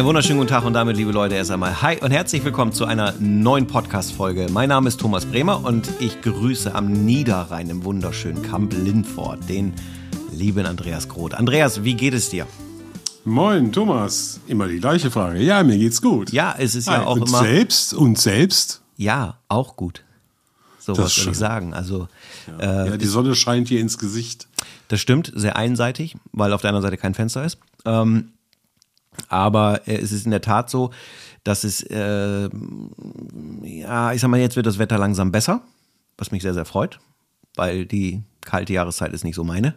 Einen wunderschönen guten Tag und damit, liebe Leute, erst einmal Hi und herzlich willkommen zu einer neuen Podcast-Folge. Mein Name ist Thomas Bremer und ich grüße am Niederrhein im wunderschönen Kamp Lindfort den lieben Andreas Groth. Andreas, wie geht es dir? Moin, Thomas. Immer die gleiche Frage. Ja, mir geht's gut. Ja, es ist ja Hi. auch und immer. selbst und selbst. Ja, auch gut. So, Das was soll ist ich schön. sagen? Also, ja, die Sonne scheint hier ins Gesicht. Das stimmt, sehr einseitig, weil auf der anderen Seite kein Fenster ist. Ähm, aber äh, es ist in der Tat so, dass es, äh, ja, ich sag mal, jetzt wird das Wetter langsam besser, was mich sehr, sehr freut, weil die kalte Jahreszeit ist nicht so meine.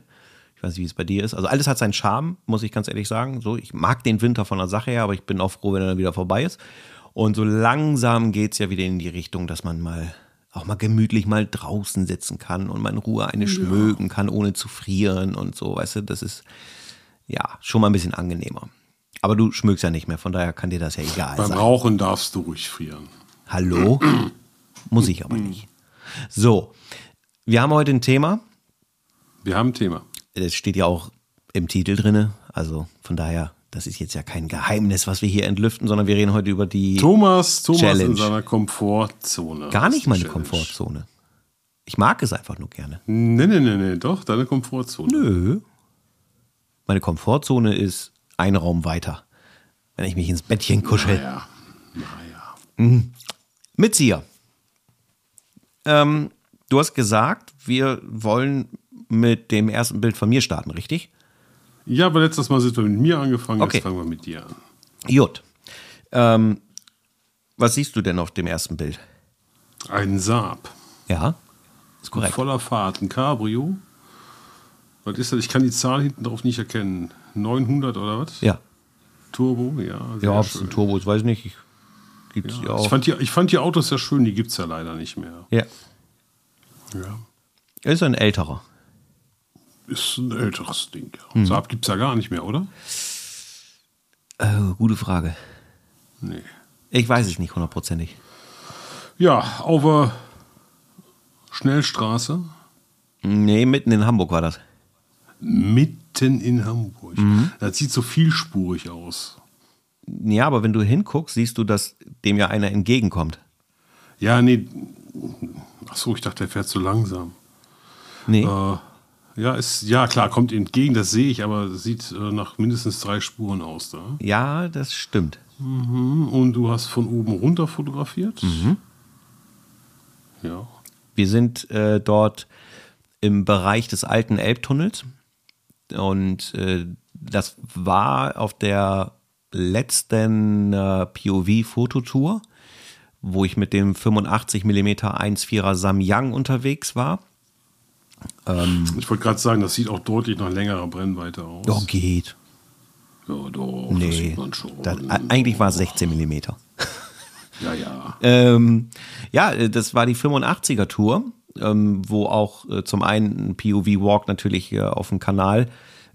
Ich weiß nicht, wie es bei dir ist. Also alles hat seinen Charme, muss ich ganz ehrlich sagen. So, ich mag den Winter von der Sache her, aber ich bin auch froh, wenn er dann wieder vorbei ist. Und so langsam geht's ja wieder in die Richtung, dass man mal auch mal gemütlich mal draußen sitzen kann und mal in Ruhe eine schmögen kann, ohne zu frieren und so, weißt du, das ist ja schon mal ein bisschen angenehmer. Aber du schmögst ja nicht mehr, von daher kann dir das ja egal Beim sein. Rauchen darfst du ruhig frieren. Hallo? Muss ich aber nicht. So, wir haben heute ein Thema, Wir haben ein Thema. das steht ja auch im Titel drinne, also von daher, das ist jetzt ja kein Geheimnis, was wir hier entlüften, sondern wir reden heute über die Thomas, Thomas Challenge. in seiner Komfortzone. gar nicht meine Challenge. Komfortzone. Ich mag es einfach nur gerne. Nee, nee, nee, nee, doch, deine Komfortzone. Nö. Meine Komfortzone ist ein Raum weiter. Wenn ich mich ins Bettchen kuschel. Naja, naja. Mitzieher. Ähm, du hast gesagt, wir wollen mit dem ersten Bild von mir starten, richtig? Ja, aber letztes Mal sind wir mit mir angefangen, Okay. jetzt fangen wir mit dir an. Jut. Ähm, was siehst du denn auf dem ersten Bild? Ein Saab. Ja, ist korrekt. Voller Fahrt, ein Cabrio. Was ist das? Ich kann die Zahl hinten drauf nicht erkennen. 900 oder was? Ja. Turbo, ja. Ja, ob es ein Turbo ist, weiß ich nicht. Ich, gibt's ja, auch. ich, fand die, ich fand die Autos sehr schön, die gibt es ja leider nicht mehr. ja. Ja. Ist ein älterer. Ist ein älteres Ding. Mhm. Saab gibt es ja gar nicht mehr, oder? Äh, gute Frage. Nee. Ich weiß es nicht hundertprozentig. Ja, auf der Schnellstraße, Nee, mitten in Hamburg war das. Mitten in Hamburg. Mhm. Das sieht so vielspurig aus. Ja, aber wenn du hinguckst, siehst du, dass dem ja einer entgegenkommt. Ja, nee. Achso, ich dachte, der fährt zu langsam. Nee. Äh, ja, ist, ja, klar, kommt entgegen, das sehe ich, aber sieht äh, nach mindestens drei Spuren aus da. Ja, das stimmt. Mhm. Und du hast von oben runter fotografiert? Mhm. Ja. Wir sind äh, dort im Bereich des alten Elbtunnels und äh, das war auf der letzten äh, POV-Fototour, wo ich mit dem 85 mm 1.4er Samyang unterwegs war. Ich wollte gerade sagen, das sieht auch deutlich nach längerer Brennweite aus. Ja, geht. Ja, doch, das Nee, sieht man schon. das, eigentlich war es 16 mm. ja, ja. Ähm, ja, äh, das war die 85er Tour, ähm, wo auch äh, zum einen ein POV Walk natürlich äh, auf dem Kanal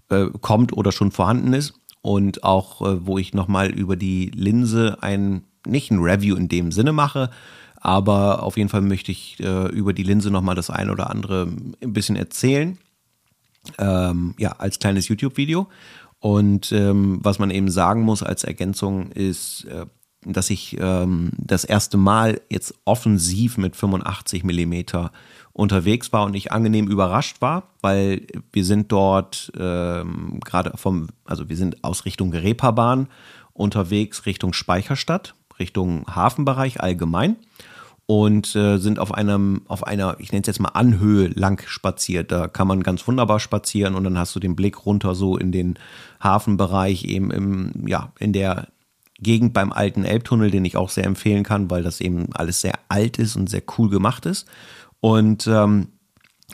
äh, kommt oder schon vorhanden ist und auch äh, wo ich nochmal über die Linse ein nicht ein Review in dem Sinne mache, aber auf jeden Fall möchte ich äh, über die Linse nochmal das ein oder andere ein bisschen erzählen ähm, ja, als kleines YouTube-Video. Und ähm, was man eben sagen muss als Ergänzung ist, äh, dass ich ähm, das erste Mal jetzt offensiv mit 85 Millimeter unterwegs war und ich angenehm überrascht war, weil wir sind dort ähm, gerade vom, also wir sind aus Richtung Reeperbahn unterwegs Richtung Speicherstadt, Richtung Hafenbereich allgemein und äh, sind auf einem, auf einer, ich nenne es jetzt mal Anhöhe lang spaziert. Da kann man ganz wunderbar spazieren und dann hast du den Blick runter so in den Hafenbereich, eben im, ja, in der Gegend beim alten Elbtunnel, den ich auch sehr empfehlen kann, weil das eben alles sehr alt ist und sehr cool gemacht ist. Und ähm,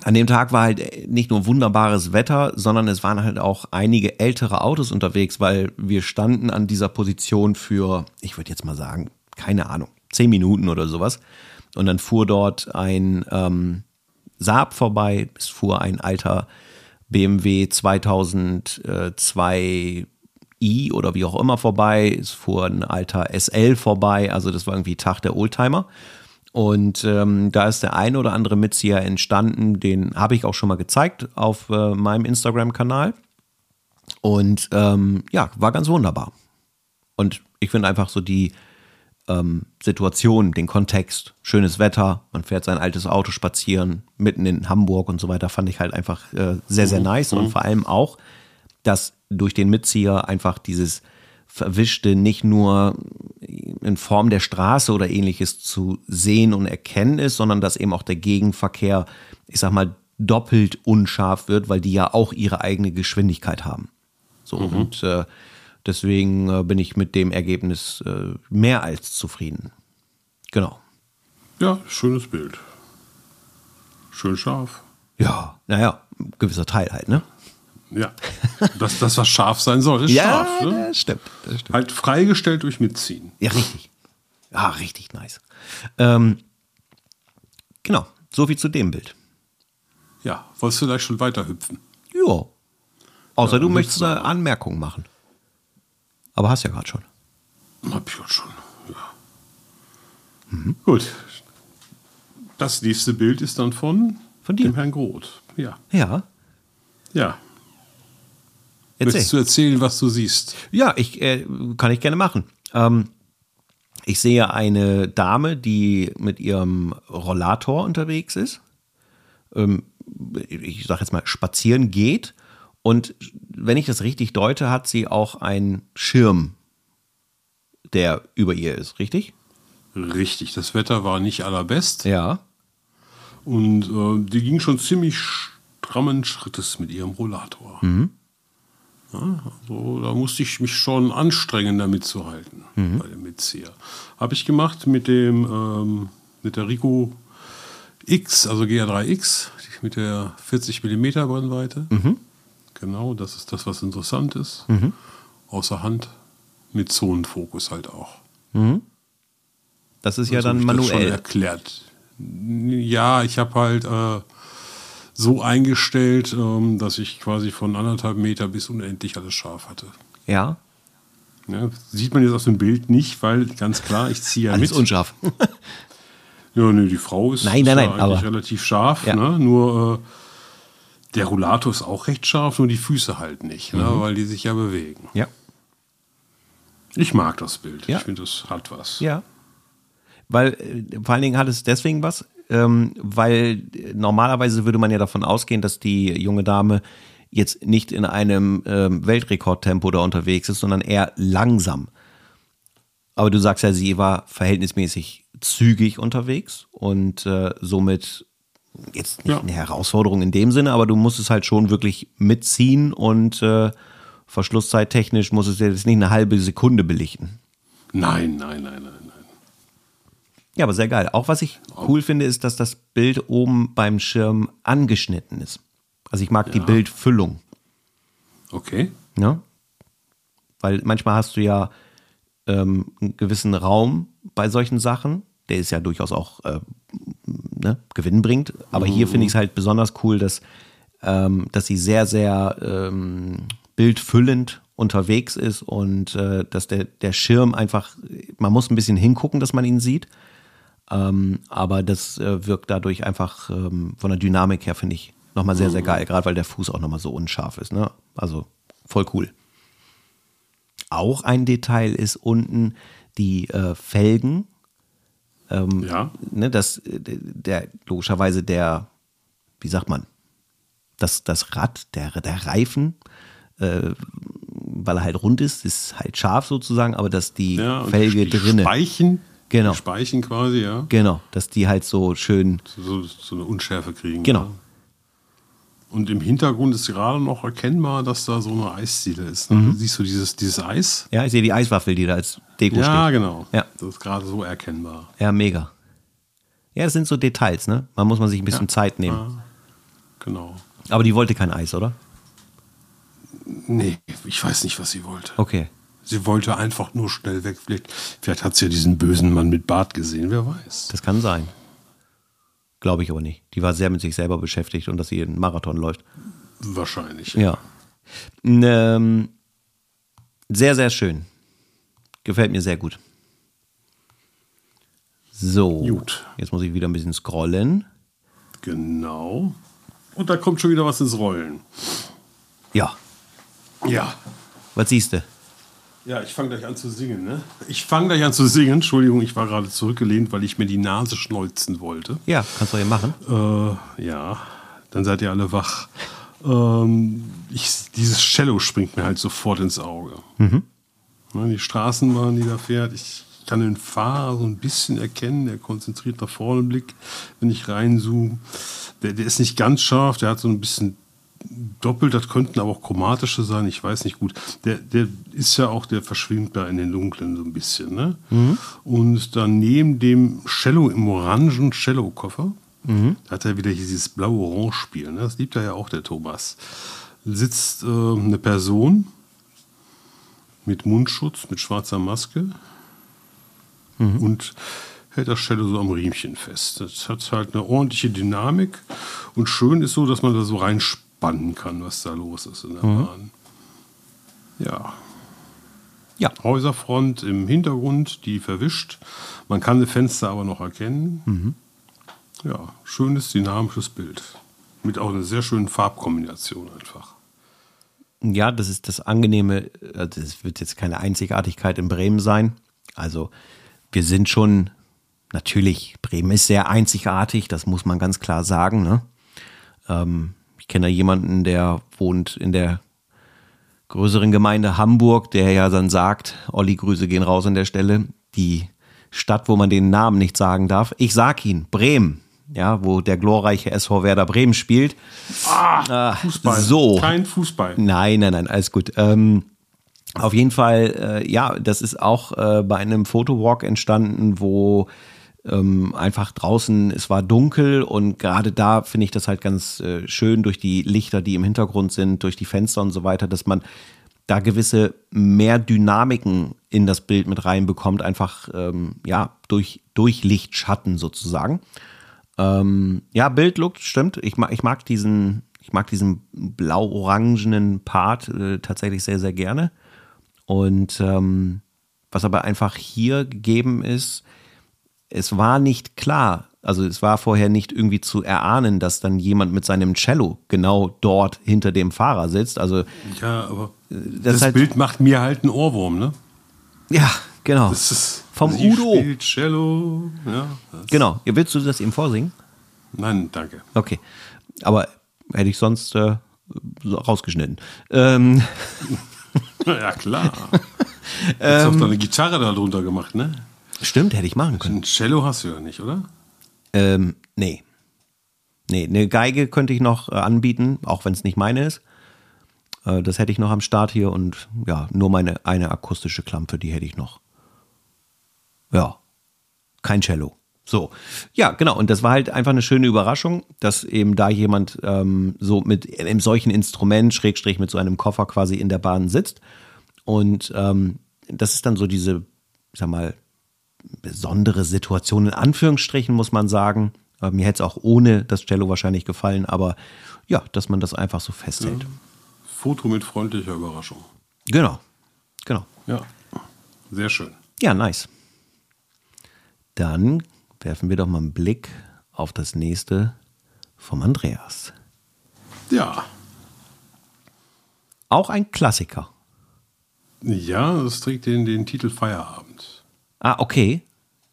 an dem Tag war halt nicht nur wunderbares Wetter, sondern es waren halt auch einige ältere Autos unterwegs, weil wir standen an dieser Position für, ich würde jetzt mal sagen, keine Ahnung, zehn Minuten oder sowas. Und dann fuhr dort ein ähm, Saab vorbei, es fuhr ein alter BMW 2002 i oder wie auch immer vorbei, es fuhr ein alter SL vorbei, also das war irgendwie Tag der Oldtimer. Und ähm, da ist der ein oder andere Mitzieher entstanden, den habe ich auch schon mal gezeigt auf äh, meinem Instagram-Kanal. Und ähm, ja, war ganz wunderbar. Und ich finde einfach so die ähm, Situation, den Kontext, schönes Wetter, man fährt sein altes Auto spazieren, mitten in Hamburg und so weiter, fand ich halt einfach äh, sehr, sehr nice. Und vor allem auch, dass durch den Mitzieher einfach dieses Verwischte nicht nur in Form der Straße oder ähnliches zu sehen und erkennen ist, sondern dass eben auch der Gegenverkehr, ich sag mal, doppelt unscharf wird, weil die ja auch ihre eigene Geschwindigkeit haben. So und äh, deswegen äh, bin ich mit dem Ergebnis äh, mehr als zufrieden. Genau. Ja, schönes Bild. Schön scharf. Ja, naja, gewisser Teil halt, ne? Ja. Das, das was scharf sein soll, ist scharf. Ne? das stimmt, das stimmt. Halt freigestellt durch Mitziehen. Ja, richtig. Ja, richtig nice. Ähm, genau, so viel zu dem Bild. Ja, wolltest du vielleicht schon weiter hüpfen? Ja. Außer Ja, du möchtest eine Anmerkung machen. Aber hast ja gerade schon. Hab ich auch schon, ja. Gut. Das nächste Bild ist dann von, Von dir. dem Herrn Groth. Ja. Ja, Ja. Erzähl. Möchtest du erzählen, was du siehst? Ja, ich äh, kann ich gerne machen. Ähm, ich sehe eine Dame, die mit ihrem Rollator unterwegs ist. Ähm, ich sage jetzt mal spazieren geht. Und wenn ich das richtig deute, hat sie auch einen Schirm, der über ihr ist, richtig? Richtig, das Wetter war nicht allerbest. Ja. Und äh, die ging schon ziemlich strammen Schrittes mit ihrem Rollator. Ja, also, da musste ich mich schon anstrengen, damit zu halten, bei dem Mitzieher. Habe ich gemacht mit dem ähm, mit der Rico X, also GR3X, mit der 40 mm Brennweite. Genau, das ist das, was interessant ist. Außer Hand mit Zonenfokus halt auch. Das ist ja So dann ich das schon manuell. erklärt. Ja, ich habe halt äh, so eingestellt, ähm, dass ich quasi von anderthalb Meter bis unendlich alles scharf hatte. Ja. Ja, sieht man jetzt aus dem Bild nicht, weil ganz klar, ich ziehe ja Alles mit. unscharf. Ja, nee, die Frau ist, Nein, ist nein, ja nein, eigentlich aber- relativ scharf. Ja. Ne? Nur äh, der Rollator ist auch recht scharf, nur die Füße halt nicht, ne? Mhm. weil die sich ja bewegen. ja. Ich mag das Bild. Ja. Ich finde, das hat was. Ja. Weil, äh, vor allen Dingen hat es deswegen was, ähm, weil äh, normalerweise würde man ja davon ausgehen, dass die junge Dame jetzt nicht in einem ähm, Weltrekordtempo da unterwegs ist, sondern eher langsam. Aber du sagst ja, sie war verhältnismäßig zügig unterwegs und äh, somit jetzt nicht Ja. eine Herausforderung in dem Sinne, aber du musst es halt schon wirklich mitziehen und äh, verschlusszeittechnisch muss es jetzt nicht eine halbe Sekunde belichten. Nein, nein, nein, nein, nein. Ja, aber sehr geil. Auch was ich cool finde, ist, dass das Bild oben beim Schirm angeschnitten ist. Also ich mag die Ja. Bildfüllung. Okay. Ne? Weil manchmal hast du ja ähm, einen gewissen Raum bei solchen Sachen. Der ist ja durchaus auch äh, ne, gewinnbringend. Aber hier finde ich es halt besonders cool, dass, ähm, dass sie sehr, sehr ähm, bildfüllend unterwegs ist und äh, dass der, der Schirm einfach, man muss ein bisschen hingucken, dass man ihn sieht. Ähm, aber das äh, wirkt dadurch einfach ähm, von der Dynamik her, finde ich, nochmal sehr, sehr geil. Gerade weil der Fuß auch nochmal so unscharf ist. Ne? Also voll cool. Auch ein Detail ist unten die äh, Felgen. Ja. Ne, das, äh, der, logischerweise der, wie sagt man, das, das Rad, der, der Reifen, äh, weil er halt rund ist, ist halt scharf sozusagen, aber dass die Ja, Felge die drinne, Speichen. Genau. Die Speichen quasi, ja. genau, dass die halt so schön, So, so eine Unschärfe kriegen. genau, Ja. Und im Hintergrund ist gerade noch erkennbar, dass da so eine Eisdiele ist. Ne? Mhm. Siehst du dieses, dieses Eis? ja, ich sehe die Eiswaffel, die da als Deko Ja, steht. genau. Ja. Das ist gerade so erkennbar. Ja, mega. Ja, das sind so Details, ne? Man muss man sich ein bisschen Ja. Zeit nehmen. Ja. Genau. Aber die wollte kein Eis, oder? Nee, ich weiß nicht, was sie wollte. Okay. Sie wollte einfach nur schnell weg. Vielleicht, vielleicht hat sie ja diesen bösen Mann mit Bart gesehen, wer weiß. Das kann sein. Glaube ich aber nicht. Die war sehr mit sich selber beschäftigt und dass sie einen Marathon läuft. Wahrscheinlich. Ja. Ähm, sehr, sehr schön. Gefällt mir sehr gut. So. Gut. Jetzt muss ich wieder ein bisschen scrollen. Genau. Und da kommt schon wieder was ins Rollen. Ja. Ja. Was siehst du? Ja, ich fange gleich an zu singen, ne? Ich fange gleich an zu singen. Entschuldigung, ich war gerade zurückgelehnt, weil ich mir die Nase schnolzen wollte. Ja, kannst du ja machen. Äh, ja, dann seid ihr alle wach. Ähm, ich, dieses Cello springt mir halt sofort ins Auge. Mhm. Die Straßenbahn, die da fährt, ich kann den Fahrer so ein bisschen erkennen, der konzentriert nach vorne blickt, wenn ich reinzoome. Der, der ist nicht ganz scharf, der hat so ein bisschen doppelt, das könnten aber auch chromatische sein, ich weiß nicht gut. Der, der ist ja auch, der verschwimmt da in den Dunklen so ein bisschen. Ne? Mhm. Und dann neben dem Cello im orangen Cello-Koffer, mhm. da hat er wieder dieses blau-orange-Spiel, ne? das liebt er ja auch, der Thomas, sitzt äh, eine Person mit Mundschutz, mit schwarzer Maske mhm. und hält das Cello so am Riemchen fest. Das hat halt eine ordentliche Dynamik und schön ist so, dass man da so reinspielt spannen kann, was da los ist in der mhm. Bahn. Ja. Ja. Häuserfront im Hintergrund, die verwischt. Man kann die Fenster aber noch erkennen. Mhm. Ja, schönes, dynamisches Bild. Mit auch einer sehr schönen Farbkombination einfach. Ja, das ist das Angenehme. Das also wird jetzt keine Einzigartigkeit in Bremen sein. Also, wir sind schon, natürlich, Bremen ist sehr einzigartig, das muss man ganz klar sagen. Ne? Ähm, ich kenne da jemanden, der wohnt in der größeren Gemeinde Hamburg, der ja dann sagt, Olli, Grüße gehen raus an der Stelle, die Stadt, wo man den Namen nicht sagen darf. Ich sag ihn, Bremen, ja, wo der glorreiche SV Werder Bremen spielt. Ah, äh, Fußball. So. Kein Fußball. Nein, nein, nein, alles gut. Ähm, auf jeden Fall, äh, ja, das ist auch äh, bei einem Fotowalk entstanden, wo ähm, einfach draußen, es war dunkel und gerade da finde ich das halt ganz äh, schön durch die Lichter, die im Hintergrund sind, durch die Fenster und so weiter, dass man da gewisse mehr Dynamiken in das Bild mit reinbekommt, einfach ähm, ja durch, durch Lichtschatten sozusagen. Ähm, ja, Bildlook stimmt. Ich mag, ich mag diesen, ich mag diesen blau-orangenen Part äh, tatsächlich sehr, sehr gerne. Und ähm, was aber einfach hier gegeben ist, es war nicht klar, also es war vorher nicht irgendwie zu erahnen, dass dann jemand mit seinem Cello genau dort hinter dem Fahrer sitzt. Also ja, aber äh, das, das halt, Bild macht mir halt einen Ohrwurm, ne? Ja, genau. Das ist, Vom sie Udo. Spielt Cello. Ja, genau. Willst du das ihm vorsingen? Nein, danke. Okay, aber hätte ich sonst äh, rausgeschnitten. Ähm. ja klar. Du hast ähm, auch eine Gitarre darunter gemacht, ne? Stimmt, hätte ich machen können. Ein Cello hast du ja nicht, oder? Ähm, nee. Nee, eine Geige könnte ich noch äh, anbieten, auch wenn es nicht meine ist. Äh, das hätte ich noch am Start hier und ja, nur meine eine akustische Klampe, die hätte ich noch. Ja, kein Cello. So, ja, genau. Und das war halt einfach eine schöne Überraschung, dass eben da jemand ähm, so mit einem solchen Instrument, Schrägstrich mit so einem Koffer quasi in der Bahn sitzt. Und ähm, das ist dann so diese, ich sag mal, besondere Situation in Anführungsstrichen, muss man sagen. Äh, mir hätte es auch ohne das Cello wahrscheinlich gefallen, aber ja, dass man das einfach so festhält. Ja. Foto mit freundlicher Überraschung. Genau, genau. Ja, sehr schön. Ja, nice. Dann werfen wir doch mal einen Blick auf das nächste vom Andreas. Ja. Auch ein Klassiker. Ja, das trägt den, den Titel Feierabend. Ah, okay.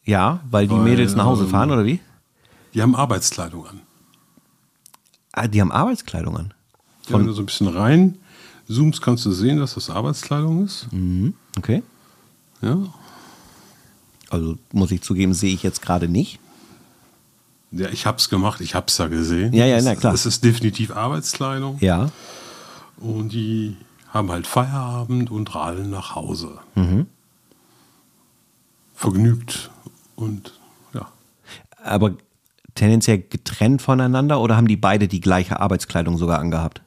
Ja, weil die weil, Mädels nach Hause fahren, oder wie? Die haben Arbeitskleidung an. Ah, die haben Arbeitskleidung an. Ja, wenn du so ein bisschen rein zoomst, kannst du sehen, dass das Arbeitskleidung ist. Mhm. Okay. Ja. Also muss ich zugeben, sehe ich jetzt gerade nicht. Ja, ich habe es gemacht, ich habe es ja gesehen. Ja, ja, na klar. Es ist definitiv Arbeitskleidung. Ja. Und die haben halt Feierabend und rallen nach Hause. Mhm vergnügt und ja. Aber tendenziell getrennt voneinander oder haben die beide die gleiche Arbeitskleidung sogar angehabt?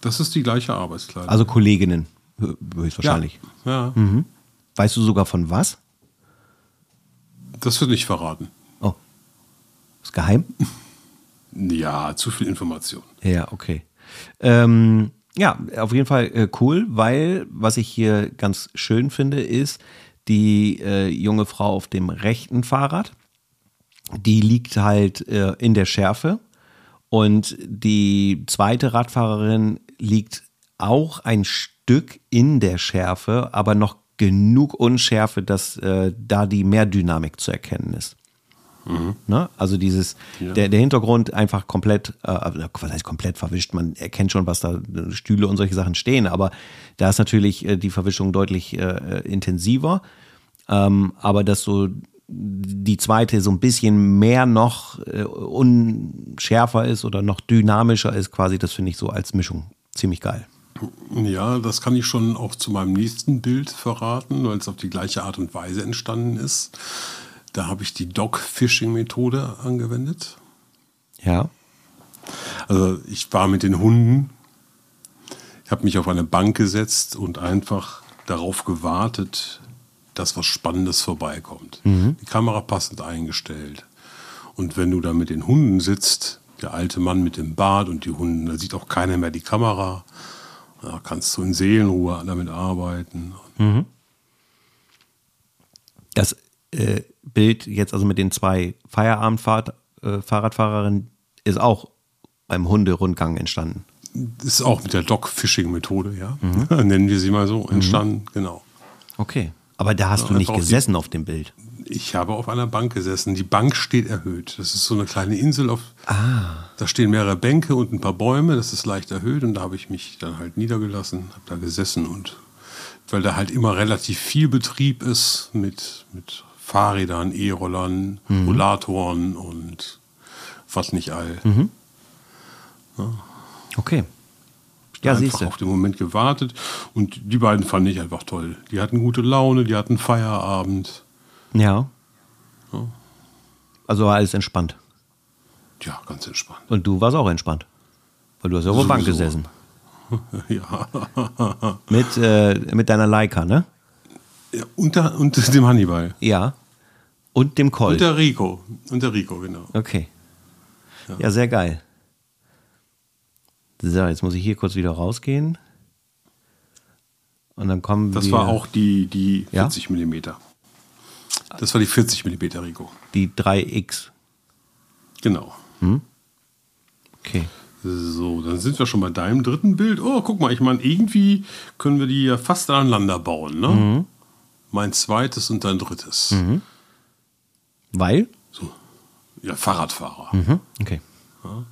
Das ist die gleiche Arbeitskleidung. Also Kolleginnen, höchstwahrscheinlich. Ja. ja. Mhm. Weißt du sogar von was? Das wird nicht verraten. Oh. Ist geheim? Ja, zu viel Information. Ja, okay. Ähm, ja, auf jeden Fall äh, cool, weil was ich hier ganz schön finde, ist, die äh, junge Frau auf dem rechten Fahrrad, die liegt halt äh, in der Schärfe und die zweite Radfahrerin liegt auch ein Stück in der Schärfe, aber noch genug Unschärfe, dass äh, da die Mehrdynamik zu erkennen ist. Mhm. Ne? Also dieses, ja. der, der Hintergrund einfach komplett, äh, was heißt komplett verwischt, man erkennt schon, was da äh, Stühle und solche Sachen stehen, aber da ist natürlich äh, die Verwischung deutlich äh, intensiver. Ähm, aber dass so die zweite so ein bisschen mehr noch äh, unschärfer ist oder noch dynamischer ist, quasi, das finde ich so als Mischung ziemlich geil. Ja, das kann ich schon auch zu meinem nächsten Bild verraten, weil es auf die gleiche Art und Weise entstanden ist. Da habe ich die Dog-Fishing-Methode angewendet. Ja. Also ich war mit den Hunden, ich habe mich auf eine Bank gesetzt und einfach darauf gewartet, dass was Spannendes vorbeikommt. Mhm. Die Kamera passend eingestellt. Und wenn du da mit den Hunden sitzt, der alte Mann mit dem Bart und die Hunden, da sieht auch keiner mehr die Kamera. Da kannst du in Seelenruhe damit arbeiten. Mhm. Das äh, Bild jetzt also mit den zwei Feierabend-Fahrradfahrerinnen äh, ist auch beim Hunderundgang entstanden. Ist auch mit der Dog-Fishing-Methode, ja. Mhm. Nennen wir sie mal so, entstanden, mhm. genau. Okay. Aber da hast ja, du nicht gesessen die, auf dem Bild. Ich habe auf einer Bank gesessen. Die Bank steht erhöht. Das ist so eine kleine Insel. Auf, ah. Da stehen mehrere Bänke und ein paar Bäume. Das ist leicht erhöht. Und da habe ich mich dann halt niedergelassen, habe da gesessen. Und weil da halt immer relativ viel Betrieb ist mit, mit Fahrrädern, E-Rollern, mhm. Rollatoren und was nicht all. Mhm. Ja. Okay. Ja, einfach auf den Moment gewartet und die beiden fand ich einfach toll. Die hatten gute Laune, die hatten Feierabend. Ja. ja. Also war alles entspannt. Ja, ganz entspannt. Und du warst auch entspannt. Weil du hast ja auf der Bank gesessen. ja. mit, äh, mit deiner Leica, ne? Ja, und, der, und dem Hannibal. Ja. Und dem Colt. Und der Rico. Und der Rico, genau. Okay. Ja, ja sehr geil. So, jetzt muss ich hier kurz wieder rausgehen. Und dann kommen das wir. Das war auch die, die 40 ja? mm. Das war die 40 mm, Rico. Die 3X. Genau. Hm? Okay. So, dann sind wir schon bei deinem dritten Bild. Oh, guck mal, ich meine, irgendwie können wir die ja fast aneinander bauen, ne? Mhm. Mein zweites und dein drittes. Mhm. Weil? So. Ja, Fahrradfahrer. Mhm. Okay. Ja.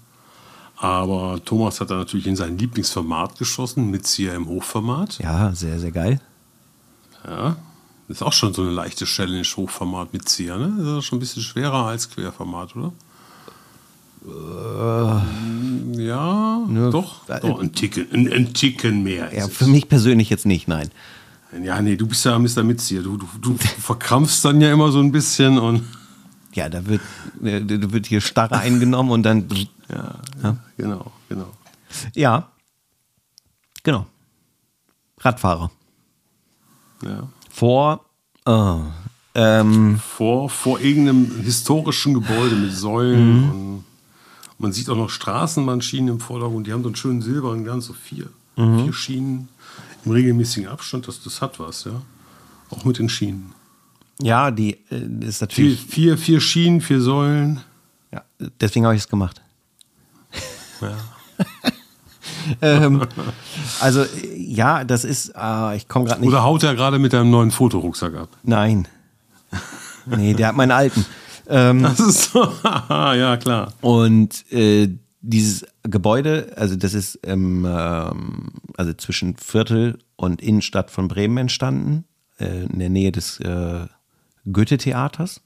Aber Thomas hat da natürlich in sein Lieblingsformat geschossen, mit im Hochformat. Ja, sehr, sehr geil. Ja, das ist auch schon so eine leichte Challenge, Hochformat mit Zieher, ne? Das ist schon ein bisschen schwerer als Querformat, oder? Äh, ja, ne, doch, äh, doch ein, Ticken, ein, ein Ticken mehr. Ja, für mich persönlich jetzt nicht, nein. Ja, nee, du bist ja Mr. Mitzieher. Du, du, du verkrampfst dann ja immer so ein bisschen und. Ja, da wird, äh, da wird hier Starre eingenommen und dann. Ja, ja, genau, genau. Ja, genau. Radfahrer. Ja. Vor. Oh, ähm, vor, vor irgendeinem historischen Gebäude mit Säulen mhm. und man sieht auch noch Straßenbahnschienen im Vordergrund. Die haben so einen schönen silbernen Glanz, so vier, mhm. vier Schienen im regelmäßigen Abstand. Das, das hat was, ja. Auch mit den Schienen. Ja, die äh, ist natürlich. Vier, vier, vier Schienen, vier Säulen. Ja, deswegen habe ich es gemacht. Ja. ähm, also, ja, das ist, äh, ich komme gerade nicht. Oder haut er gerade mit deinem neuen Fotorucksack ab? Nein. Nee, der hat meinen alten. Ähm, das ist so, ja, klar. Und äh, dieses Gebäude, also das ist ähm, also zwischen Viertel und Innenstadt von Bremen entstanden, äh, in der Nähe des äh, Goethe-Theaters.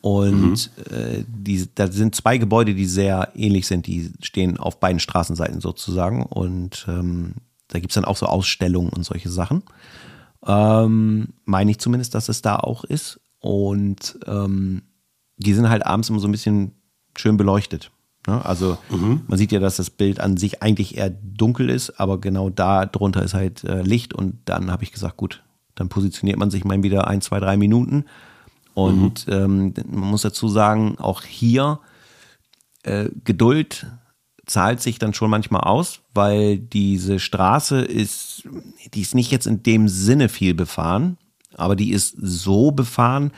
Und mhm. äh, die, da sind zwei Gebäude, die sehr ähnlich sind. Die stehen auf beiden Straßenseiten sozusagen. Und ähm, da gibt es dann auch so Ausstellungen und solche Sachen. Ähm, meine ich zumindest, dass es da auch ist. Und ähm, die sind halt abends immer so ein bisschen schön beleuchtet. Ne? Also mhm. man sieht ja, dass das Bild an sich eigentlich eher dunkel ist, aber genau da drunter ist halt äh, Licht. Und dann habe ich gesagt, gut, dann positioniert man sich mal wieder ein, zwei, drei Minuten. Und mhm. ähm, man muss dazu sagen, auch hier äh, Geduld zahlt sich dann schon manchmal aus, weil diese Straße ist, die ist nicht jetzt in dem Sinne viel befahren, aber die ist so befahren,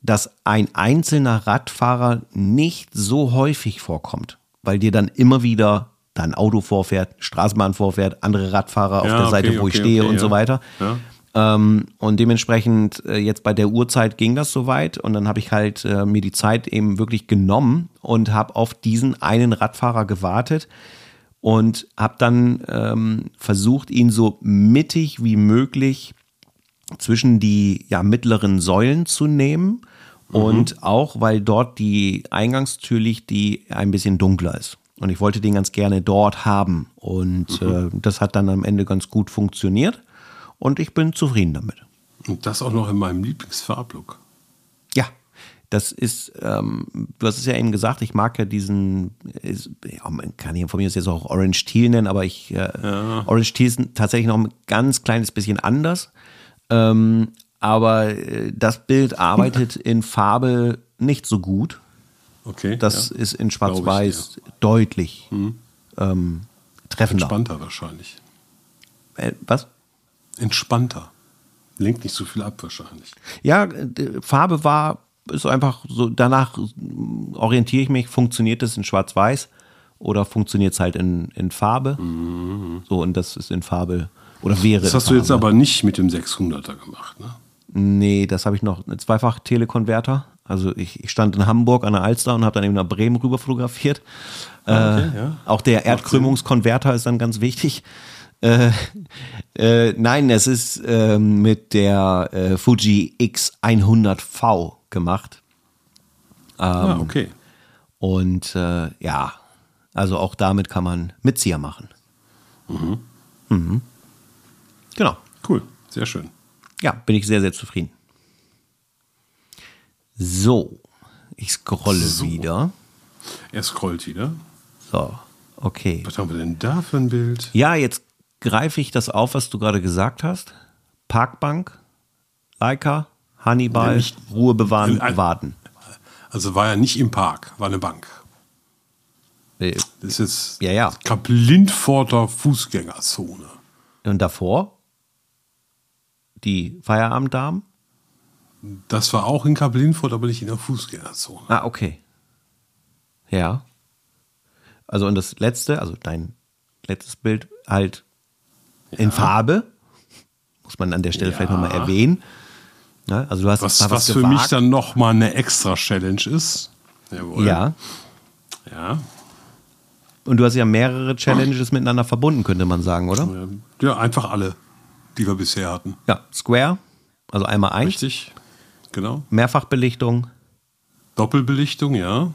dass ein einzelner Radfahrer nicht so häufig vorkommt, weil dir dann immer wieder da ein Auto vorfährt, Straßenbahn vorfährt, andere Radfahrer auf Ja, der Seite, okay, wo ich okay, stehe okay, und ja. so weiter. Ja. Ähm, und dementsprechend äh, jetzt bei der Uhrzeit ging das soweit und dann habe ich halt äh, mir die Zeit eben wirklich genommen und habe auf diesen einen Radfahrer gewartet und habe dann ähm, versucht, ihn so mittig wie möglich zwischen die ja, mittleren Säulen zu nehmen und auch, weil dort die Eingangstür liegt, die ein bisschen dunkler ist. Und ich wollte den ganz gerne dort haben. Und äh, das hat dann am Ende ganz gut funktioniert. Und ich bin zufrieden damit. Und das auch noch in meinem Lieblingsfarblook. Ja, das ist, ähm, du hast es ja eben gesagt, ich mag ja diesen, ist, ja, man kann hier von mir jetzt auch Orange Teal nennen, aber ich, äh, Orange Teal ist tatsächlich noch ein ganz kleines bisschen anders. Ähm, aber äh, das Bild arbeitet in Farbe nicht so gut. Okay. Das ja. ist in Schwarz-Weiß deutlich ähm, treffender. Entspannter wahrscheinlich. Äh, was? Entspannter. Lenkt nicht so viel ab wahrscheinlich. Ja, die Farbe war, ist einfach so, danach orientiere ich mich, funktioniert es in Schwarz-Weiß oder funktioniert es halt in, in Farbe? So, und das ist in Farbe oder wäre. Das hast du jetzt Farbe. aber nicht mit dem 600er gemacht, ne? Nee, das habe ich noch, ein Zweifach-Telekonverter. Also ich, ich stand in Hamburg an der Alster und habe dann eben nach Bremen rüber fotografiert. Ah, okay, äh, ja. Auch der Erdkrümmungskonverter ist dann ganz wichtig. Äh, äh, nein, es ist ähm, mit der äh, Fuji X100V gemacht. Ähm, ah, okay. Und äh, ja, also auch damit kann man Mitzieher machen. Mhm. Genau. Cool. Sehr schön. Ja, bin ich sehr, sehr zufrieden. So, ich scrolle So. wieder. Er scrollt wieder. So, okay. Was haben wir denn da für ein Bild? Ja, jetzt greife ich das auf, was du gerade gesagt hast. Parkbank, Leica, Hannibal, nicht- Ruhe bewahren, Ein- warten. Also war ja nicht im Park, war eine Bank. Äh, Das ist Ja, ja. Kap-Lindforter Fußgängerzone. Und davor die Feierabenddamen. Das war auch in Kap-Lindfort, aber nicht in der Fußgängerzone. Ah, okay. Ja. Also und das letzte, also dein letztes Bild halt in Farbe. Muss man an der Stelle Ja. vielleicht nochmal erwähnen. Ja, also du hast Was, mal was für gewagt. mich dann nochmal eine extra Challenge ist. Jawohl. Ja. Ja. Und du hast ja mehrere Challenges miteinander verbunden, könnte man sagen, oder? Ja, einfach alle, die wir bisher hatten. Ja. Square, also einmal eins, Richtig. Genau. Mehrfachbelichtung, Doppelbelichtung, ja.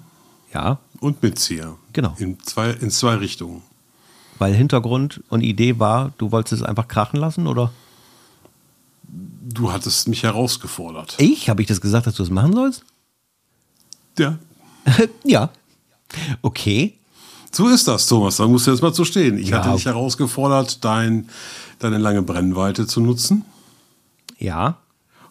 ja, Und Mitzieher. Genau. In zwei, in zwei Richtungen. Weil Hintergrund und Idee war, du wolltest es einfach krachen lassen, oder? Du hattest mich herausgefordert. Ich? Habe ich das gesagt, dass du es machen sollst? Ja. ja. Okay. So ist das, Thomas. Da musst du jetzt mal zu stehen. Ich Ja. hatte dich herausgefordert, dein, deine lange Brennweite zu nutzen. Ja.